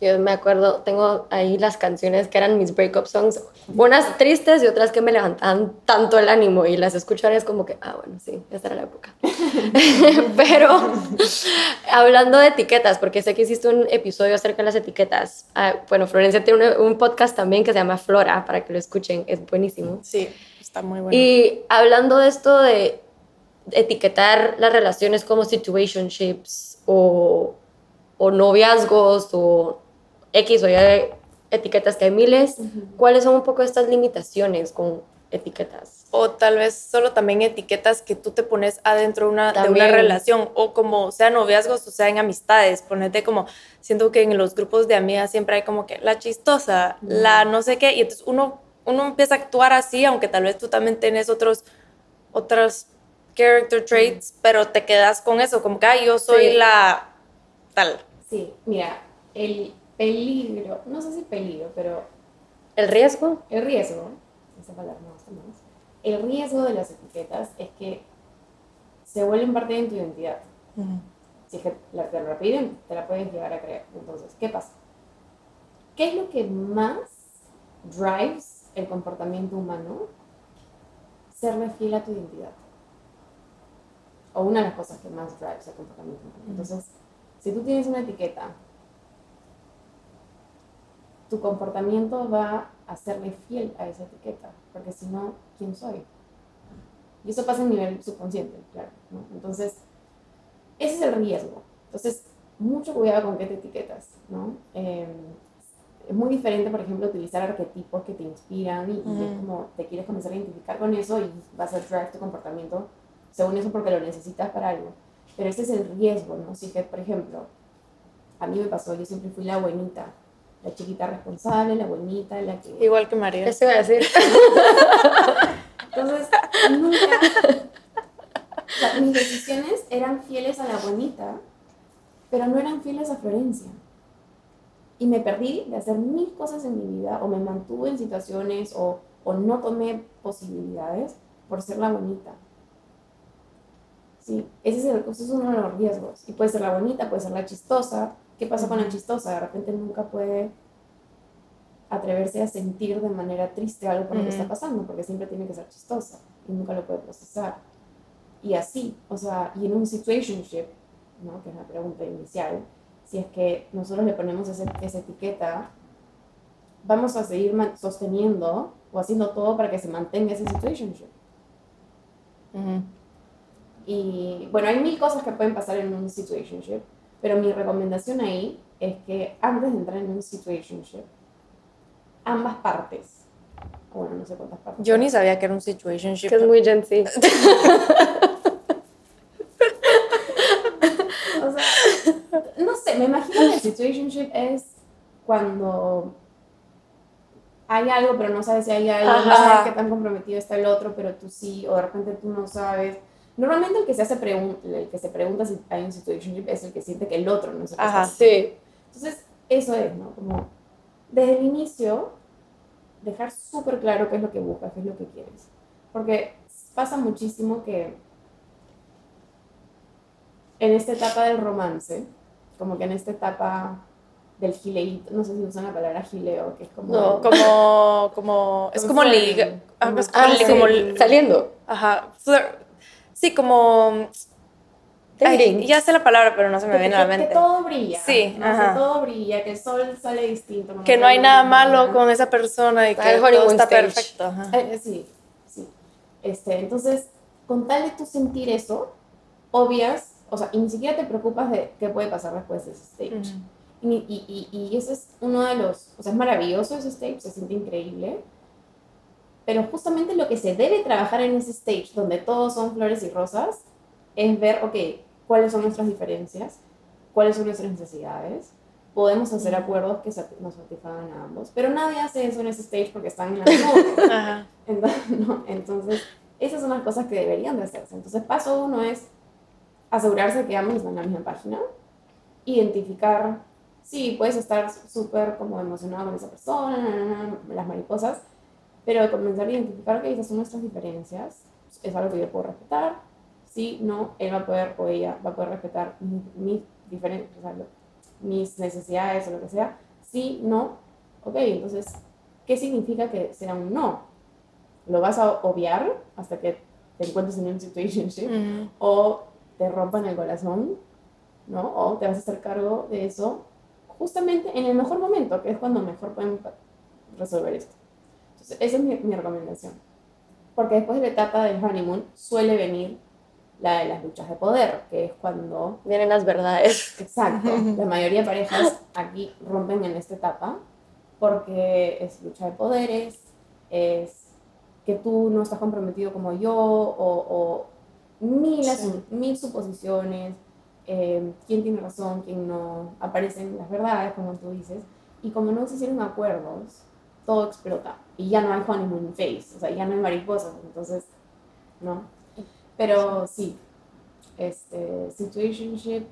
Yo me acuerdo, tengo ahí las canciones que eran mis breakup songs, unas tristes y otras que me levantaban tanto el ánimo y las escuchar es como que, ah, bueno, sí, esta era la época. (laughs) Pero hablando de etiquetas, porque sé que hiciste un episodio acerca de las etiquetas, ah, bueno, Florencia tiene un, un podcast también que se llama Flora, para que lo escuchen, es buenísimo. Sí, está muy bueno. Y hablando de esto de etiquetar las relaciones como situationships o, o noviazgos o X o Y etiquetas que hay miles, ¿cuáles son un poco estas limitaciones con etiquetas? O tal vez solo también etiquetas que tú te pones adentro de una, de una relación, o como sea noviazgos o sea en amistades. Ponete como, siento que en los grupos de amigas siempre hay como que la chistosa, la no sé qué, y entonces uno, uno empieza a actuar así, aunque tal vez tú también tienes otros, otros character traits, pero te quedas con eso, como que "Ay, yo soy Sí. la tal. Sí, mira, el peligro, no sé si peligro, pero ¿El riesgo? el riesgo, esa palabra me gusta más, el riesgo de las etiquetas es que se vuelven parte de tu identidad. Si es que la, te la repiten, te la puedes llegar a creer. Entonces, ¿qué pasa? ¿Qué es lo que más drives el comportamiento humano? Serle fiel a tu identidad. O una de las cosas que más drives el comportamiento humano. Entonces, si tú tienes una etiqueta, tu comportamiento va a serle fiel a esa etiqueta. Porque si no, ¿quién soy? Y eso pasa a nivel subconsciente, claro. ¿no? Entonces, ese es el riesgo. Entonces, mucho cuidado con qué te etiquetas, ¿no? Eh, es muy diferente, por ejemplo, utilizar arquetipos que te inspiran y, y es como te quieres comenzar a identificar con eso y vas a traer tu comportamiento según eso porque lo necesitas para algo. Pero ese es el riesgo, ¿no? Si que, por ejemplo, a mí me pasó, yo siempre fui la buenita, la chiquita responsable, la buenita, la que... Igual que María. Eso iba a decir. (laughs) Entonces, nunca... O sea, mis decisiones eran fieles a la bonita, pero no eran fieles a Florencia. Y me perdí de hacer mil cosas en mi vida, o me mantuve en situaciones, o, o no tomé posibilidades por ser la bonita. Sí, ese es, el, ese es uno de los riesgos. Y puede ser la bonita, puede ser la chistosa. ¿Qué pasa con la chistosa? De repente nunca puede atreverse a sentir de manera triste algo por lo que está pasando, porque siempre tiene que ser chistosa y nunca lo puede procesar. Y así, o sea, y en un situationship, ¿no? que es la pregunta inicial, si es que nosotros le ponemos ese, esa etiqueta, vamos a seguir sosteniendo o haciendo todo para que se mantenga ese situationship. Ujú. Y bueno, hay mil cosas que pueden pasar en un situationship, pero mi recomendación ahí es que antes de entrar en un situationship, ambas partes, o bueno, no sé cuántas partes. Yo ni sabía que era un situationship. Que es muy Gen Z. (laughs) O sea, no sé, me imagino que el situationship es cuando hay algo, pero no sabes si hay algo, no Ajá. sabes qué tan comprometido está el otro, pero tú sí, o de repente tú no sabes. Normalmente el que se hace el que se pregunta si hay un situationship es el que siente que el otro no se Ajá. Sí. Entonces, eso es, ¿no? Como desde el inicio, dejar súper claro qué es lo que buscas, qué es lo que quieres. Porque pasa muchísimo que en esta etapa del romance, como que en esta etapa del gileíto, no sé si usan la palabra gileo, que es como... No, Como, como, (laughs) es como flirting, liga. ah, como- es como, Ah, li- sí. como li- Saliendo. Ajá. Sí, como. Ay, ya sé la palabra, pero no se me que, viene a la que- que mente. todo brilla. Sí, ¿no? ajá. Que todo brilla, que el sol sale distinto. Que no hay nada malo con esa persona y que el todo está stage. perfecto. ajá. Eh, sí, sí. Este, entonces, con tal de tú sentir eso, obvias, o sea, y ni siquiera te preocupas de qué puede pasar después de ese stage. Y, ni- y, y, y ese es uno de los, o sea, es maravilloso ese stage, se siente increíble, pero justamente lo que se debe trabajar en ese stage, donde todos son flores y rosas, es ver, ok, cuáles son nuestras diferencias, cuáles son nuestras necesidades, podemos hacer acuerdos que nos satisfagan a ambos, pero nadie hace eso en ese stage porque están en la (laughs) Ajá. entonces, (laughs) ¿no? Entonces, esas son las cosas que deberían de hacerse. Entonces, paso uno es asegurarse que ambos están en la misma página, identificar, sí, puedes estar súper como emocionado con esa persona, na, na, na, las mariposas, pero comenzar a identificar que esas son nuestras diferencias, es algo que yo puedo respetar, sí, no, él va a poder o ella va a poder respetar mis, mis diferen- o sea, mis necesidades o lo que sea, sí, no, ok, entonces, ¿qué significa que será un no? ¿Lo vas a obviar hasta que te encuentres en un situationship? Ujú. o te rompan el corazón, ¿no? O te vas a hacer cargo de eso justamente en el mejor momento, que es cuando mejor pueden resolver esto. Entonces, esa es mi, mi recomendación. Porque después de la etapa del honeymoon suele venir la de las luchas de poder, que es cuando Vienen las verdades. Exacto. (laughs) La mayoría de parejas aquí rompen en esta etapa porque es lucha de poderes, es que tú no estás comprometido como yo o, o mil, Sí. mil suposiciones, eh, quién tiene razón, quién no, aparecen las verdades, como tú dices, y como no se hicieron acuerdos, todo explota y ya no hay honeymoon phase, o sea, ya no hay mariposas, entonces, ¿no? Pero sí, este, situationship,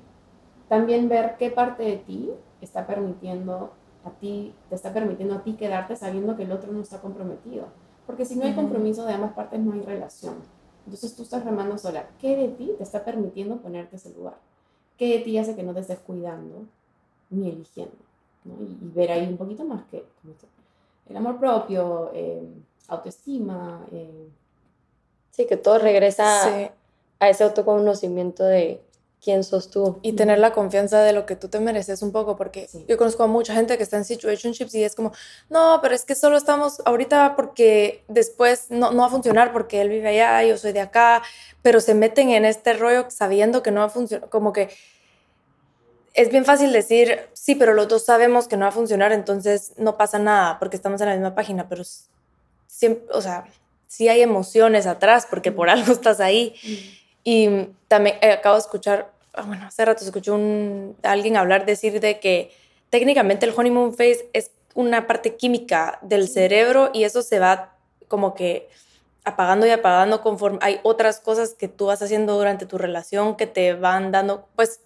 también ver qué parte de ti está permitiendo a ti, te está permitiendo a ti quedarte sabiendo que el otro no está comprometido. Porque si no hay compromiso de ambas partes, no hay relación. Entonces tú estás remando sola. ¿Qué de ti te está permitiendo ponerte ese lugar? ¿Qué de ti hace que no te estés cuidando ni eligiendo? ¿no? Y, y ver ahí un poquito más que como el amor propio, eh, autoestima, eh, Sí, que todo regresa Sí. a ese autoconocimiento de quién sos tú. Y tener la confianza de lo que tú te mereces un poco, porque Sí. yo conozco a mucha gente que está en situationships y es como, no, pero es que solo estamos ahorita porque después no, no va a funcionar porque él vive allá, yo soy de acá, pero se meten en este rollo sabiendo que no va a funcionar, como que es bien fácil decir, sí, pero los dos sabemos que no va a funcionar, entonces no pasa nada porque estamos en la misma página, pero siempre, o sea, sí hay emociones atrás porque por algo estás ahí. Y también eh, acabo de escuchar, ah, bueno, hace rato escuché un, a alguien hablar, decir de que técnicamente el honeymoon phase es una parte química del cerebro y eso se va como que apagando y apagando conforme hay otras cosas que tú vas haciendo durante tu relación que te van dando, pues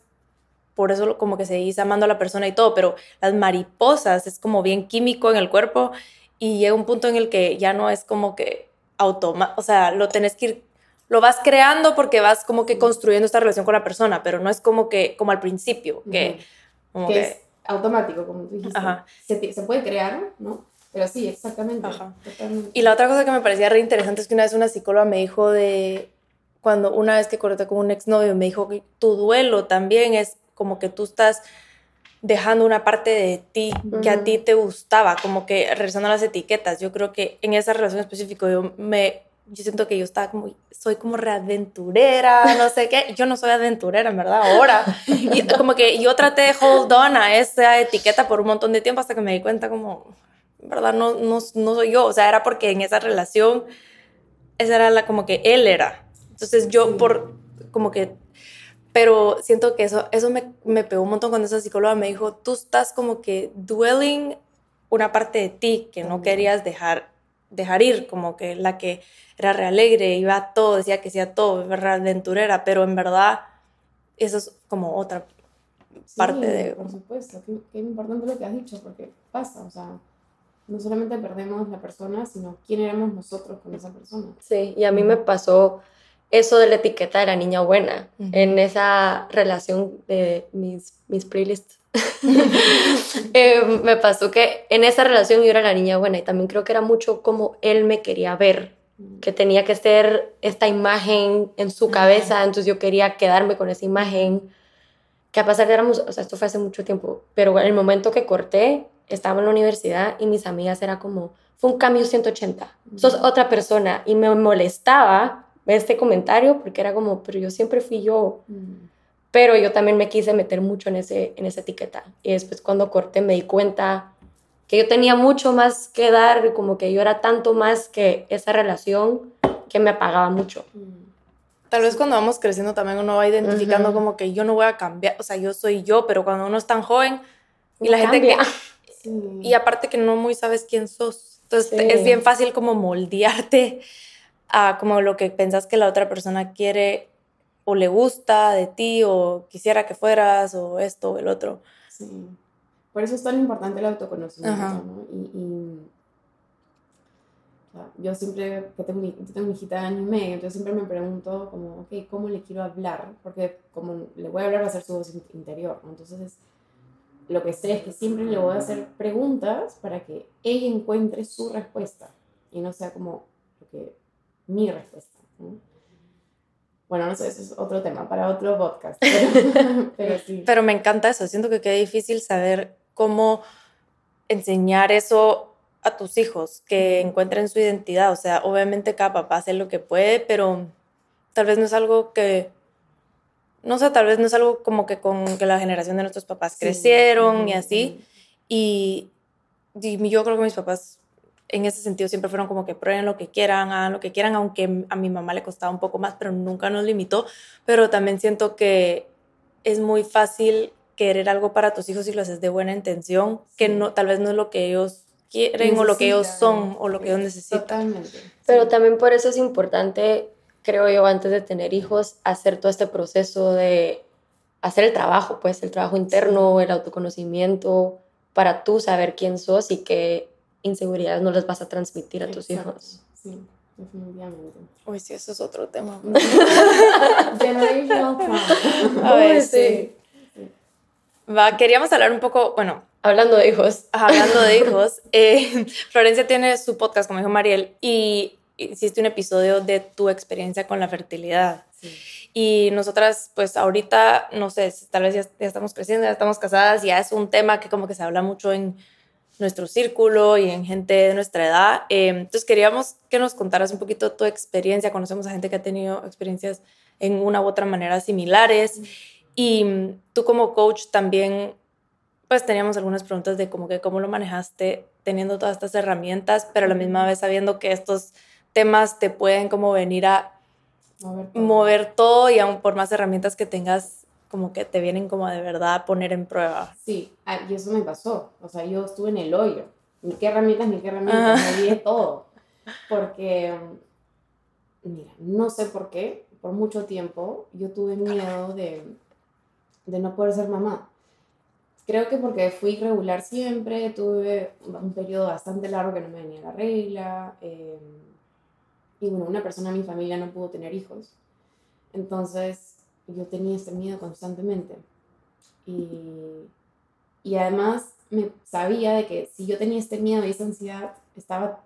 por eso como que seguís amando a la persona y todo, pero las mariposas es como bien químico en el cuerpo y llega un punto en el que ya no es como que automático, o sea, lo tenés que ir, lo vas creando porque vas como que construyendo esta relación con la persona, pero no es como que, como al principio, que... Como que, es automático, como tú dijiste. Se, se, puede crear, ¿no? Pero sí, exactamente, Y la otra cosa que me parecía re interesante es que una vez una psicóloga me dijo de, cuando una vez que corté con un exnovio, me dijo que tu duelo también es como que tú estás dejando una parte de ti que a ti te gustaba, como que regresando a las etiquetas. Yo creo que en esa relación específica yo me yo siento que yo estaba como, soy como reaventurera, no sé qué. Yo no soy aventurera, en verdad, ahora. Y como que yo traté de hold on a esa etiqueta por un montón de tiempo hasta que me di cuenta como, en verdad, no, no, no soy yo. O sea, era porque en esa relación, esa era la, como que él era. Entonces yo por, como que pero siento que eso, eso me, me, pegó un montón cuando esa psicóloga me dijo, tú estás como que dwelling una parte de ti que no querías dejar, dejar ir, como que la que era re alegre, iba a todo, decía que hacía todo, era aventurera, pero en verdad eso es como otra parte de... Por supuesto, qué, qué importante lo que has dicho, porque pasa, o sea, no solamente perdemos la persona, sino quién éramos nosotros con esa persona. Sí, y a mí me pasó eso de la etiqueta de la niña buena en esa relación de mis, mis playlists. (laughs) Eh, me pasó que en esa relación yo era la niña buena y también creo que era mucho como él me quería ver, que tenía que ser esta imagen en su cabeza, entonces yo quería quedarme con esa imagen, que a pesar de éramos, o sea, esto fue hace mucho tiempo, pero en el momento que corté, estaba en la universidad y mis amigas era como, fue un cambio 180, sos otra persona y me molestaba este comentario porque era como, pero yo siempre fui yo. Mm. Pero yo también me quise meter mucho en, ese, en esa etiqueta. Y después cuando corté me di cuenta que yo tenía mucho más que dar, como que yo era tanto más que esa relación que me apagaba mucho. Mm. Tal vez cuando vamos creciendo también uno va identificando como que yo no voy a cambiar, o sea, yo soy yo, pero cuando uno es tan joven y la gente que... Y aparte que no muy sabes quién sos. Entonces es bien fácil como moldearte a como lo que pensás que la otra persona quiere o le gusta de ti o quisiera que fueras o esto o el otro. Sí. Por eso es tan importante el autoconocimiento, ¿no? Y, yo siempre, que tengo, tengo mi hijita de año y medio, entonces siempre me pregunto como, ok, ¿cómo le quiero hablar? Porque como le voy a hablar va a ser su voz interior, ¿no? Entonces lo que sé es que siempre le voy a hacer preguntas para que ella encuentre su respuesta y no sea como lo que mi respuesta. Bueno, no sé, eso es otro tema para otro podcast. (laughs) Pero, sí. pero me encanta eso. Siento que queda difícil saber cómo enseñar eso a tus hijos, que encuentren su identidad. O sea, obviamente cada papá hace lo que puede, pero tal vez no es algo que, no sé, tal vez no es algo como que con que la generación de nuestros papás crecieron y así. Y, y, yo creo que mis papás en ese sentido siempre fueron como que prueben lo que quieran, hagan lo que quieran, aunque a mi mamá le costaba un poco más, pero nunca nos limitó. Pero también siento que es muy fácil querer algo para tus hijos si lo haces de buena intención, que no, tal vez no es lo que ellos quieren o lo que ellos son o lo que ellos necesitan. Totalmente. Pero también por eso es importante, creo yo, antes de tener hijos, hacer todo este proceso de hacer el trabajo, pues el trabajo interno, el autoconocimiento, para tú saber quién sos y que inseguridades no les vas a transmitir a tus hijos. Sí, definitivamente. Uy, sí, eso es otro tema. (laughs) Generational A ver, sí. Va, queríamos hablar un poco, bueno. Hablando de hijos. Hablando de hijos. (laughs) Eh, Florencia tiene su podcast, como dijo Mariel, y hiciste un episodio de tu experiencia con la fertilidad. Sí. Y nosotras, pues ahorita, no sé, tal vez ya, ya, estamos creciendo, ya estamos casadas, ya es un tema que como que se habla mucho en nuestro círculo y en gente de nuestra edad. Em, entonces queríamos que nos contaras un poquito tu experiencia. Conocemos a gente que ha tenido experiencias en una u otra manera similares Y tú como coach también, pues teníamos algunas preguntas de como que cómo lo manejaste teniendo todas estas herramientas, pero a la misma vez sabiendo que estos temas te pueden como venir a Mover todo. mover todo y aún por más herramientas que tengas, como que te vienen como de verdad a poner en prueba. Sí, ah, y eso me pasó. O sea, yo estuve en el hoyo. Ni qué herramientas, ni qué herramientas. Me di de todo. (laughs) Porque, mira, no sé por qué, por mucho tiempo yo tuve miedo de, de no poder ser mamá. Creo que porque fui irregular siempre, tuve un periodo bastante largo que no me venía la regla. eh, y bueno, una persona en mi familia no pudo tener hijos. Entonces yo tenía este miedo constantemente. Y, y además me sabía de que si yo tenía este miedo y esa ansiedad, estaba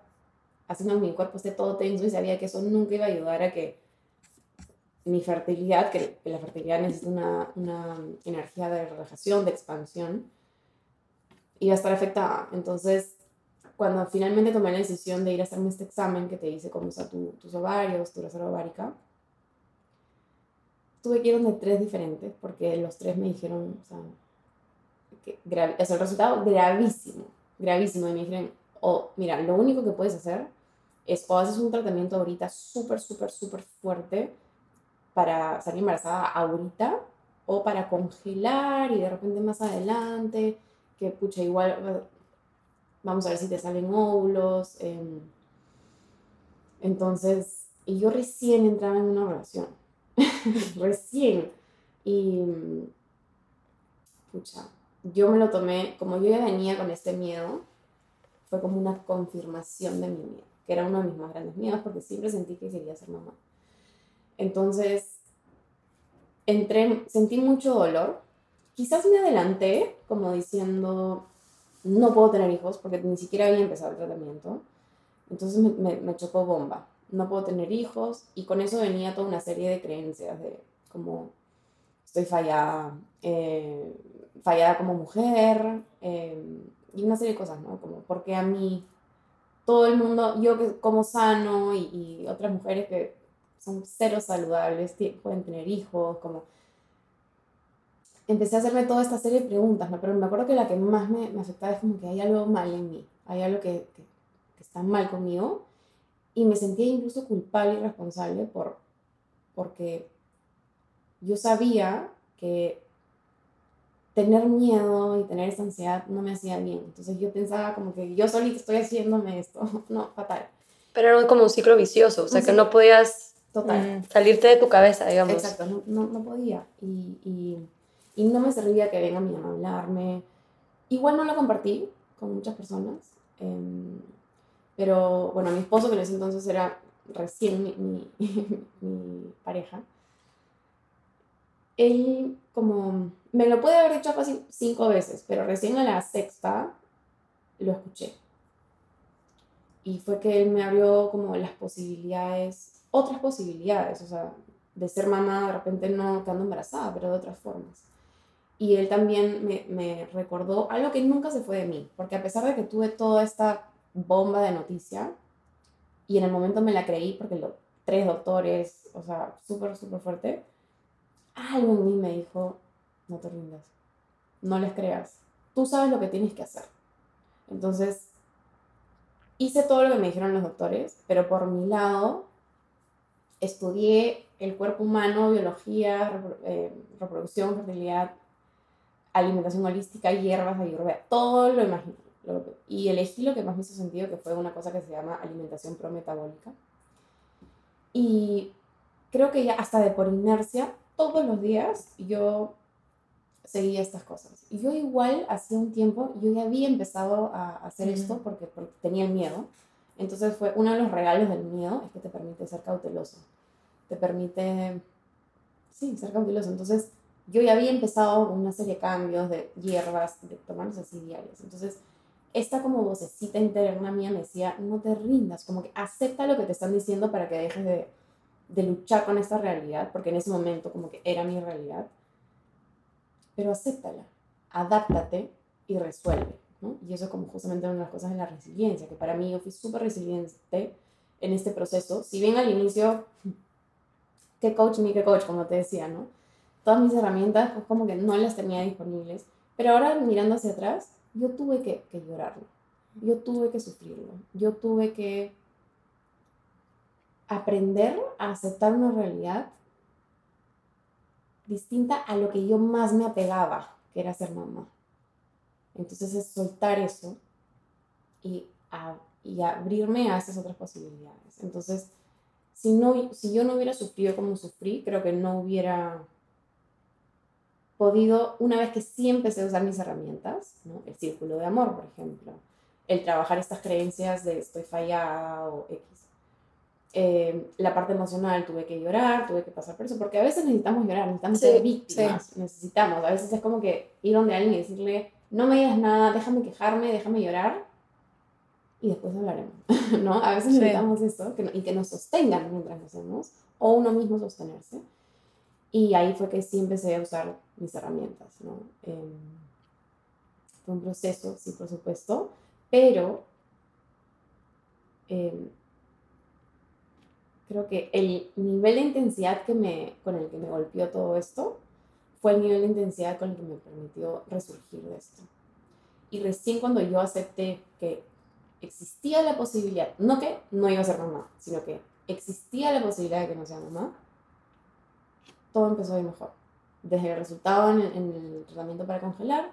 haciendo que mi cuerpo esté todo tenso y sabía que eso nunca iba a ayudar a que mi fertilidad, que, que la fertilidad necesita una, una energía de relajación, de expansión, iba a estar afectada. Entonces, cuando finalmente tomé la decisión de ir a hacerme este examen que te dice cómo está tu, tus ovarios, tu reserva ovárica, tuve que ir donde tres diferentes, porque los tres me dijeron, o sea, que gra- o sea, el resultado gravísimo, gravísimo, y me dijeron, o mira, lo único que puedes hacer es o haces un tratamiento ahorita súper, súper, súper fuerte para salir embarazada ahorita, o para congelar y de repente más adelante, que pucha, igual eh, vamos a ver si te salen óvulos. em, entonces, y yo recién entraba en una relación, (laughs) recién. Y, pucha, yo me lo tomé, como yo ya venía con este miedo, fue como una confirmación de mi miedo, que era uno de mis más grandes miedos, porque siempre sentí que quería ser mamá. Entonces, entré, sentí mucho dolor. Quizás me adelanté, como diciendo, no puedo tener hijos, porque ni siquiera había empezado el tratamiento. Entonces me, me, me chocó bomba. No puedo tener hijos, y con eso venía toda una serie de creencias de como estoy fallada, eh, fallada como mujer, eh, y una serie de cosas, ¿no? Como, porque a mí, todo el mundo, yo que como sano y, y otras mujeres que son cero saludables, pueden tener hijos, como... Empecé a hacerme toda esta serie de preguntas, ¿no? Pero me acuerdo que la que más me, me afectaba es como que hay algo mal en mí, hay algo que, que, que está mal conmigo, y me sentía incluso culpable y responsable por, porque yo sabía que tener miedo y tener esa ansiedad no me hacía bien. Entonces yo pensaba como que yo solita estoy haciéndome esto. (laughs) No, fatal. Pero era como un ciclo vicioso, o sea, Un que no podías Total. Mm. salirte de tu cabeza, digamos. Exacto, no, no, no podía. Y, y, y no me servía que venga mi mamá a hablarme. Igual no lo compartí con muchas personas. em, pero bueno, mi esposo, que en ese entonces era recién mi, mi, (laughs) mi pareja, él como me lo puede haber dicho fácil cinco veces, pero recién a la sexta lo escuché. Y fue que él me abrió como las posibilidades, otras posibilidades, o sea, de ser mamá, de repente no quedando embarazada, pero de otras formas. Y él también me, me recordó algo que nunca se fue de mí, porque a pesar de que tuve toda esta bomba de noticia, y en el momento me la creí, porque los tres doctores, o sea, súper, súper fuerte, algo en mí me dijo, no te rindas, no les creas, tú sabes lo que tienes que hacer. Entonces, hice todo lo que me dijeron los doctores, pero por mi lado, estudié el cuerpo humano, biología, eh, reproducción, fertilidad, alimentación holística, hierbas, ayurveda, todo lo imaginé. Lo- y elegí lo que más me hizo sentido, que fue una cosa que se llama alimentación prometabólica. Y creo que ya hasta de por inercia, todos los días yo seguía estas cosas. Y yo igual, hacía un tiempo, yo ya había empezado a hacer esto Ujú. porque, porque tenía el miedo. Entonces fue uno de los regalos del miedo, es que te permite ser cauteloso. Te permite, sí, ser cauteloso. Entonces yo ya había empezado con una serie de cambios de hierbas, de tomarlos así diarios. Entonces esta como vocecita interna mía me decía, no te rindas, como que acepta lo que te están diciendo para que dejes de, de luchar con esta realidad, porque en ese momento como que era mi realidad, pero acéptala, adáptate y resuelve, ¿no? Y eso es como justamente una de las cosas de la resiliencia, que para mí yo fui súper resiliente en este proceso, si bien al inicio, (laughs) qué coach ni qué coach, como te decía, ¿no? todas mis herramientas, pues como que no las tenía disponibles. Pero ahora mirando hacia atrás, yo tuve que, que llorarlo, yo tuve que sufrirlo, yo tuve que aprender a aceptar una realidad distinta a lo que yo más me apegaba, que era ser mamá. Entonces es soltar eso y, y abrirme a esas otras posibilidades. Entonces, si, no, si yo no hubiera sufrido como sufrí, creo que no hubiera podido, una vez que sí empecé a usar mis herramientas, ¿no? el círculo de amor, por ejemplo, el trabajar estas creencias de estoy fallada o X. Eh, la parte emocional, tuve que llorar, tuve que pasar por eso, porque a veces necesitamos llorar, necesitamos ser víctimas, necesitamos, a veces es como que ir donde alguien y decirle, no me digas nada, déjame quejarme, déjame llorar, y después hablaremos, (laughs) ¿no? A veces necesitamos eso y que nos sostengan mientras lo hacemos, o uno mismo sostenerse. Y ahí fue que sí empecé a usar mis herramientas, ¿no? Em, fue un proceso, sí, por supuesto, pero em, creo que el nivel de intensidad que me, con el que me golpeó todo esto fue el nivel de intensidad con el que me permitió resurgir de esto. Y recién cuando yo acepté que existía la posibilidad, no que no iba a ser mamá, sino que existía la posibilidad de que no sea mamá, todo empezó a ir mejor. Desde el resultado en el, tratamiento para congelar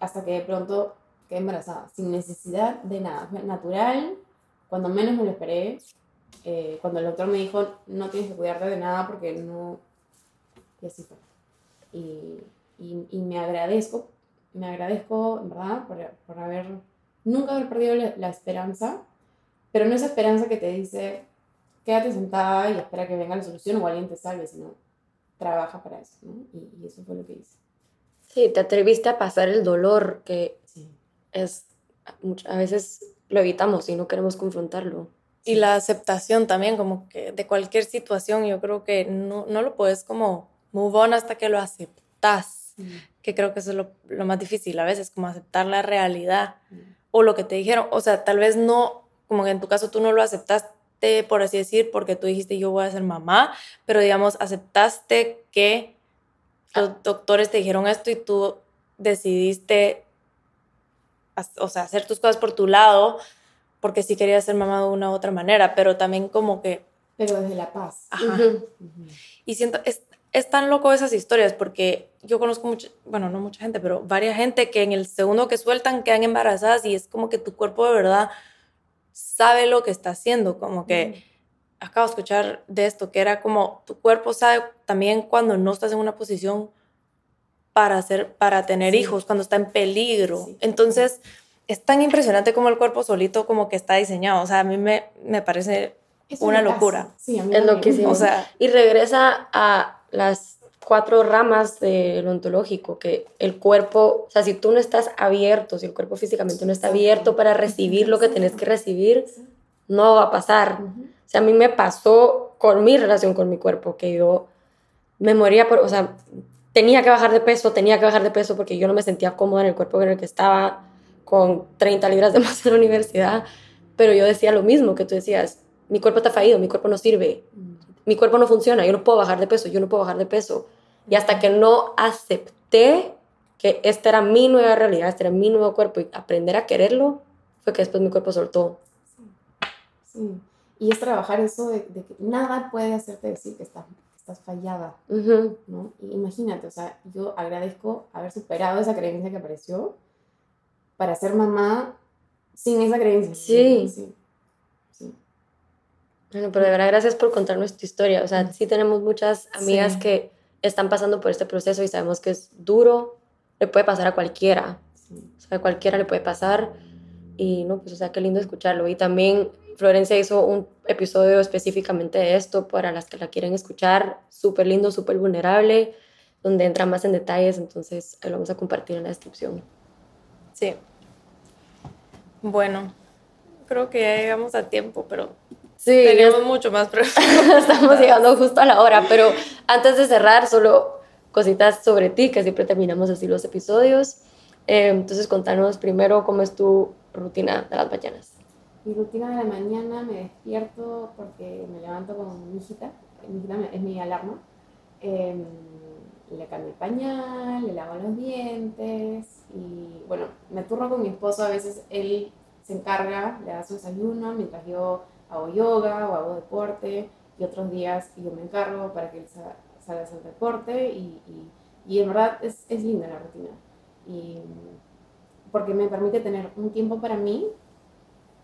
hasta que de pronto quedé embarazada, sin necesidad de nada. Fue natural, cuando menos me lo esperé. Eh, cuando el doctor me dijo, no tienes que cuidarte de nada porque no... Y así fue. Y, y, me agradezco, me agradezco, en verdad, por, por haber, nunca haber perdido la, la esperanza, pero no esa esperanza que te dice, quédate sentada y espera que venga la solución o alguien te salve, sino trabaja para eso, ¿no? Y, eso fue lo que hice. Sí, te atreviste a pasar el dolor que es, a veces lo evitamos y no queremos confrontarlo. Y la aceptación también, como que de cualquier situación, yo creo que no, no lo puedes como move on hasta que lo aceptas, que creo que eso es lo, lo, más difícil a veces, como aceptar la realidad o lo que te dijeron, o sea, tal vez no, como que en tu caso tú no lo aceptaste por así decir, porque tú dijiste yo voy a ser mamá, pero digamos, aceptaste que los doctores te dijeron esto y tú decidiste, o sea, hacer tus cosas por tu lado, porque sí querías ser mamá de una u otra manera, pero también como que... Pero desde la paz. Ajá. Y siento, es, es tan loco esas historias porque yo conozco mucha, bueno, no mucha gente, pero varias gente que en el segundo que sueltan quedan embarazadas y es como que tu cuerpo de verdad sabe lo que está haciendo, como que acabo de escuchar de esto, que era como tu cuerpo sabe también cuando no estás en una posición para, hacer, para tener hijos, cuando está en peligro. Entonces, es tan impresionante como el cuerpo solito como que está diseñado. O sea, a mí me, me parece una locura. Sí, a mí es loquísimo. (laughs) O sea, y regresa a las cuatro ramas del ontológico, que el cuerpo, o sea, si tú no estás abierto, si el cuerpo físicamente no está abierto para recibir lo que tenés que recibir, no va a pasar. O sea, a mí me pasó con mi relación con mi cuerpo, que yo me moría por, o sea, tenía que bajar de peso, tenía que bajar de peso porque yo no me sentía cómoda en el cuerpo en el que estaba con 30 libras de más en la universidad, pero yo decía lo mismo que tú decías, mi cuerpo está fallido, mi cuerpo no sirve, mi cuerpo no funciona, yo no puedo bajar de peso, yo no puedo bajar de peso. Y hasta que no acepté que esta era mi nueva realidad, este era mi nuevo cuerpo y aprender a quererlo, fue que después mi cuerpo soltó. Sí. Y es trabajar eso de, que nada puede hacerte decir que estás, estás fallada. ¿no? imagínate, o sea, yo agradezco haber superado esa creencia que apareció para ser mamá sin esa creencia. Sí. sí. Bueno, pero de verdad, gracias por contarnos tu historia. O sea, sí tenemos muchas amigas que están pasando por este proceso y sabemos que es duro, le puede pasar a cualquiera. O sea, a cualquiera le puede pasar. Y no, pues, o sea, qué lindo escucharlo. Y también Florencia hizo un episodio específicamente de esto para las que la quieren escuchar. Súper lindo, súper vulnerable, donde entra más en detalles. Entonces, lo vamos a compartir en la descripción. Sí. Bueno, creo que ya llegamos a tiempo, pero Sí. Teníamos mucho más, (laughs) pero estamos llegando justo a la hora. Pero antes de cerrar, solo cositas sobre ti, que siempre terminamos así los episodios. Eh, entonces, contanos primero cómo es tu rutina de las mañanas. Mi rutina de la mañana me despierto porque me levanto con mi hijita. Mi hijita es mi alarma. Em, le cambio el pañal, le lavo los dientes y bueno, me turno con mi esposo, a veces él se encarga, le da su desayuno mientras yo hago yoga o hago deporte y otros días yo me encargo para que él salga a hacer deporte y, y, y en verdad es, es, linda la rutina. Y, porque me permite tener un tiempo para mí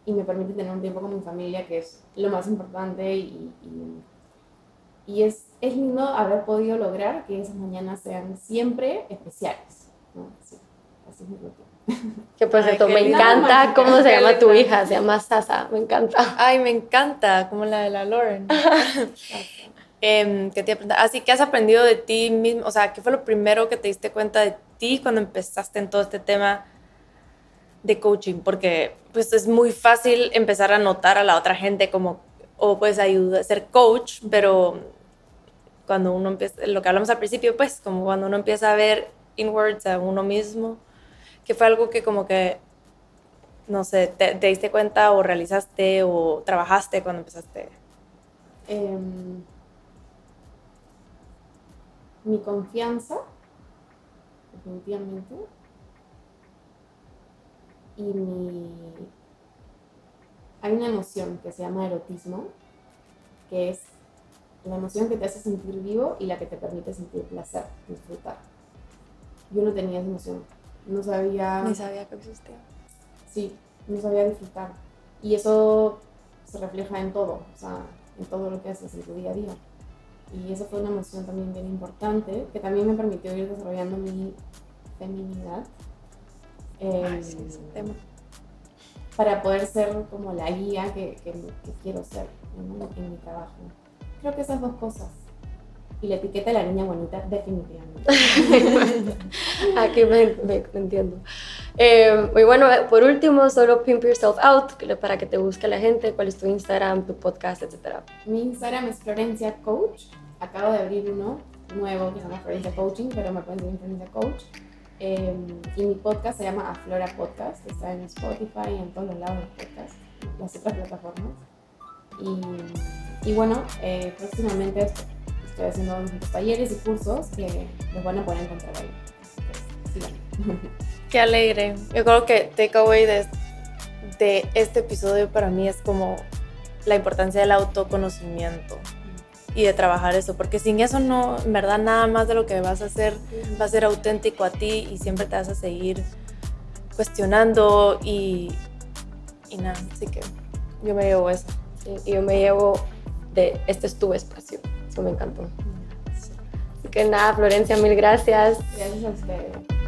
y me permite tener un tiempo con mi familia, que es lo más importante y, y es, es, lindo haber podido lograr que esas mañanas sean siempre especiales. así es mi rutina. Que por cierto, me encanta cómo se llama tu hija, se llama Sasa, me encanta. Ay, me encanta, como la de la Lauren. (laughs) eh, ¿qué te Así que has aprendido de ti mismo, o sea, ¿qué fue lo primero que te diste cuenta de ti cuando empezaste en todo este tema de coaching? Porque pues es muy fácil empezar a notar a la otra gente como, o pues ayudar a ser coach, pero cuando uno empieza, lo que hablamos al principio, pues como cuando uno empieza a ver inwards a uno mismo, que fue algo que como que, no sé, te, te diste cuenta o realizaste o trabajaste cuando empezaste? Eh, mi confianza, definitivamente, y mi... Hay una emoción que se llama erotismo, que es la emoción que te hace sentir vivo y la que te permite sentir placer, disfrutar. Yo no tenía esa emoción no sabía... Ni sabía que existía. Sí, no sabía disfrutar. Y eso se refleja en todo, o sea, en todo lo que haces en tu día a día. Y esa fue una emoción también bien importante, que también me permitió ir desarrollando mi feminidad. Eh, Ay, sí, ese tema. Para poder ser como la guía que, que, que quiero ser ¿no? en mi trabajo. Creo que esas dos cosas y la etiqueta de la niña bonita, definitivamente. (laughs) Aquí me, me, me entiendo. Eh, y bueno, por último, solo pimp yourself out para que te busque la gente. ¿Cuál es tu Instagram, tu podcast, etcétera? Mi Instagram es Florencia Coach. Acabo de abrir uno nuevo que se llama Florencia Coaching, pero me pueden decir Florencia Coach. Eh, y mi podcast se llama Aflora Podcast. Está en Spotify y en todos los lados de podcast, las otras plataformas. Y, y bueno, eh, próximamente estoy haciendo talleres y cursos que los van a poder encontrar ahí. (laughs) Qué alegre. Yo creo que takeaway de, de este episodio para mí es como la importancia del autoconocimiento y de trabajar eso, porque sin eso no, en verdad nada más de lo que vas a hacer va a ser auténtico a ti y siempre te vas a seguir cuestionando y, y nada, así que yo me llevo eso. Sí, y yo me llevo de este es tu espacio. Eso me encantó. Así que nada, Florencia, mil gracias. Gracias a ustedes.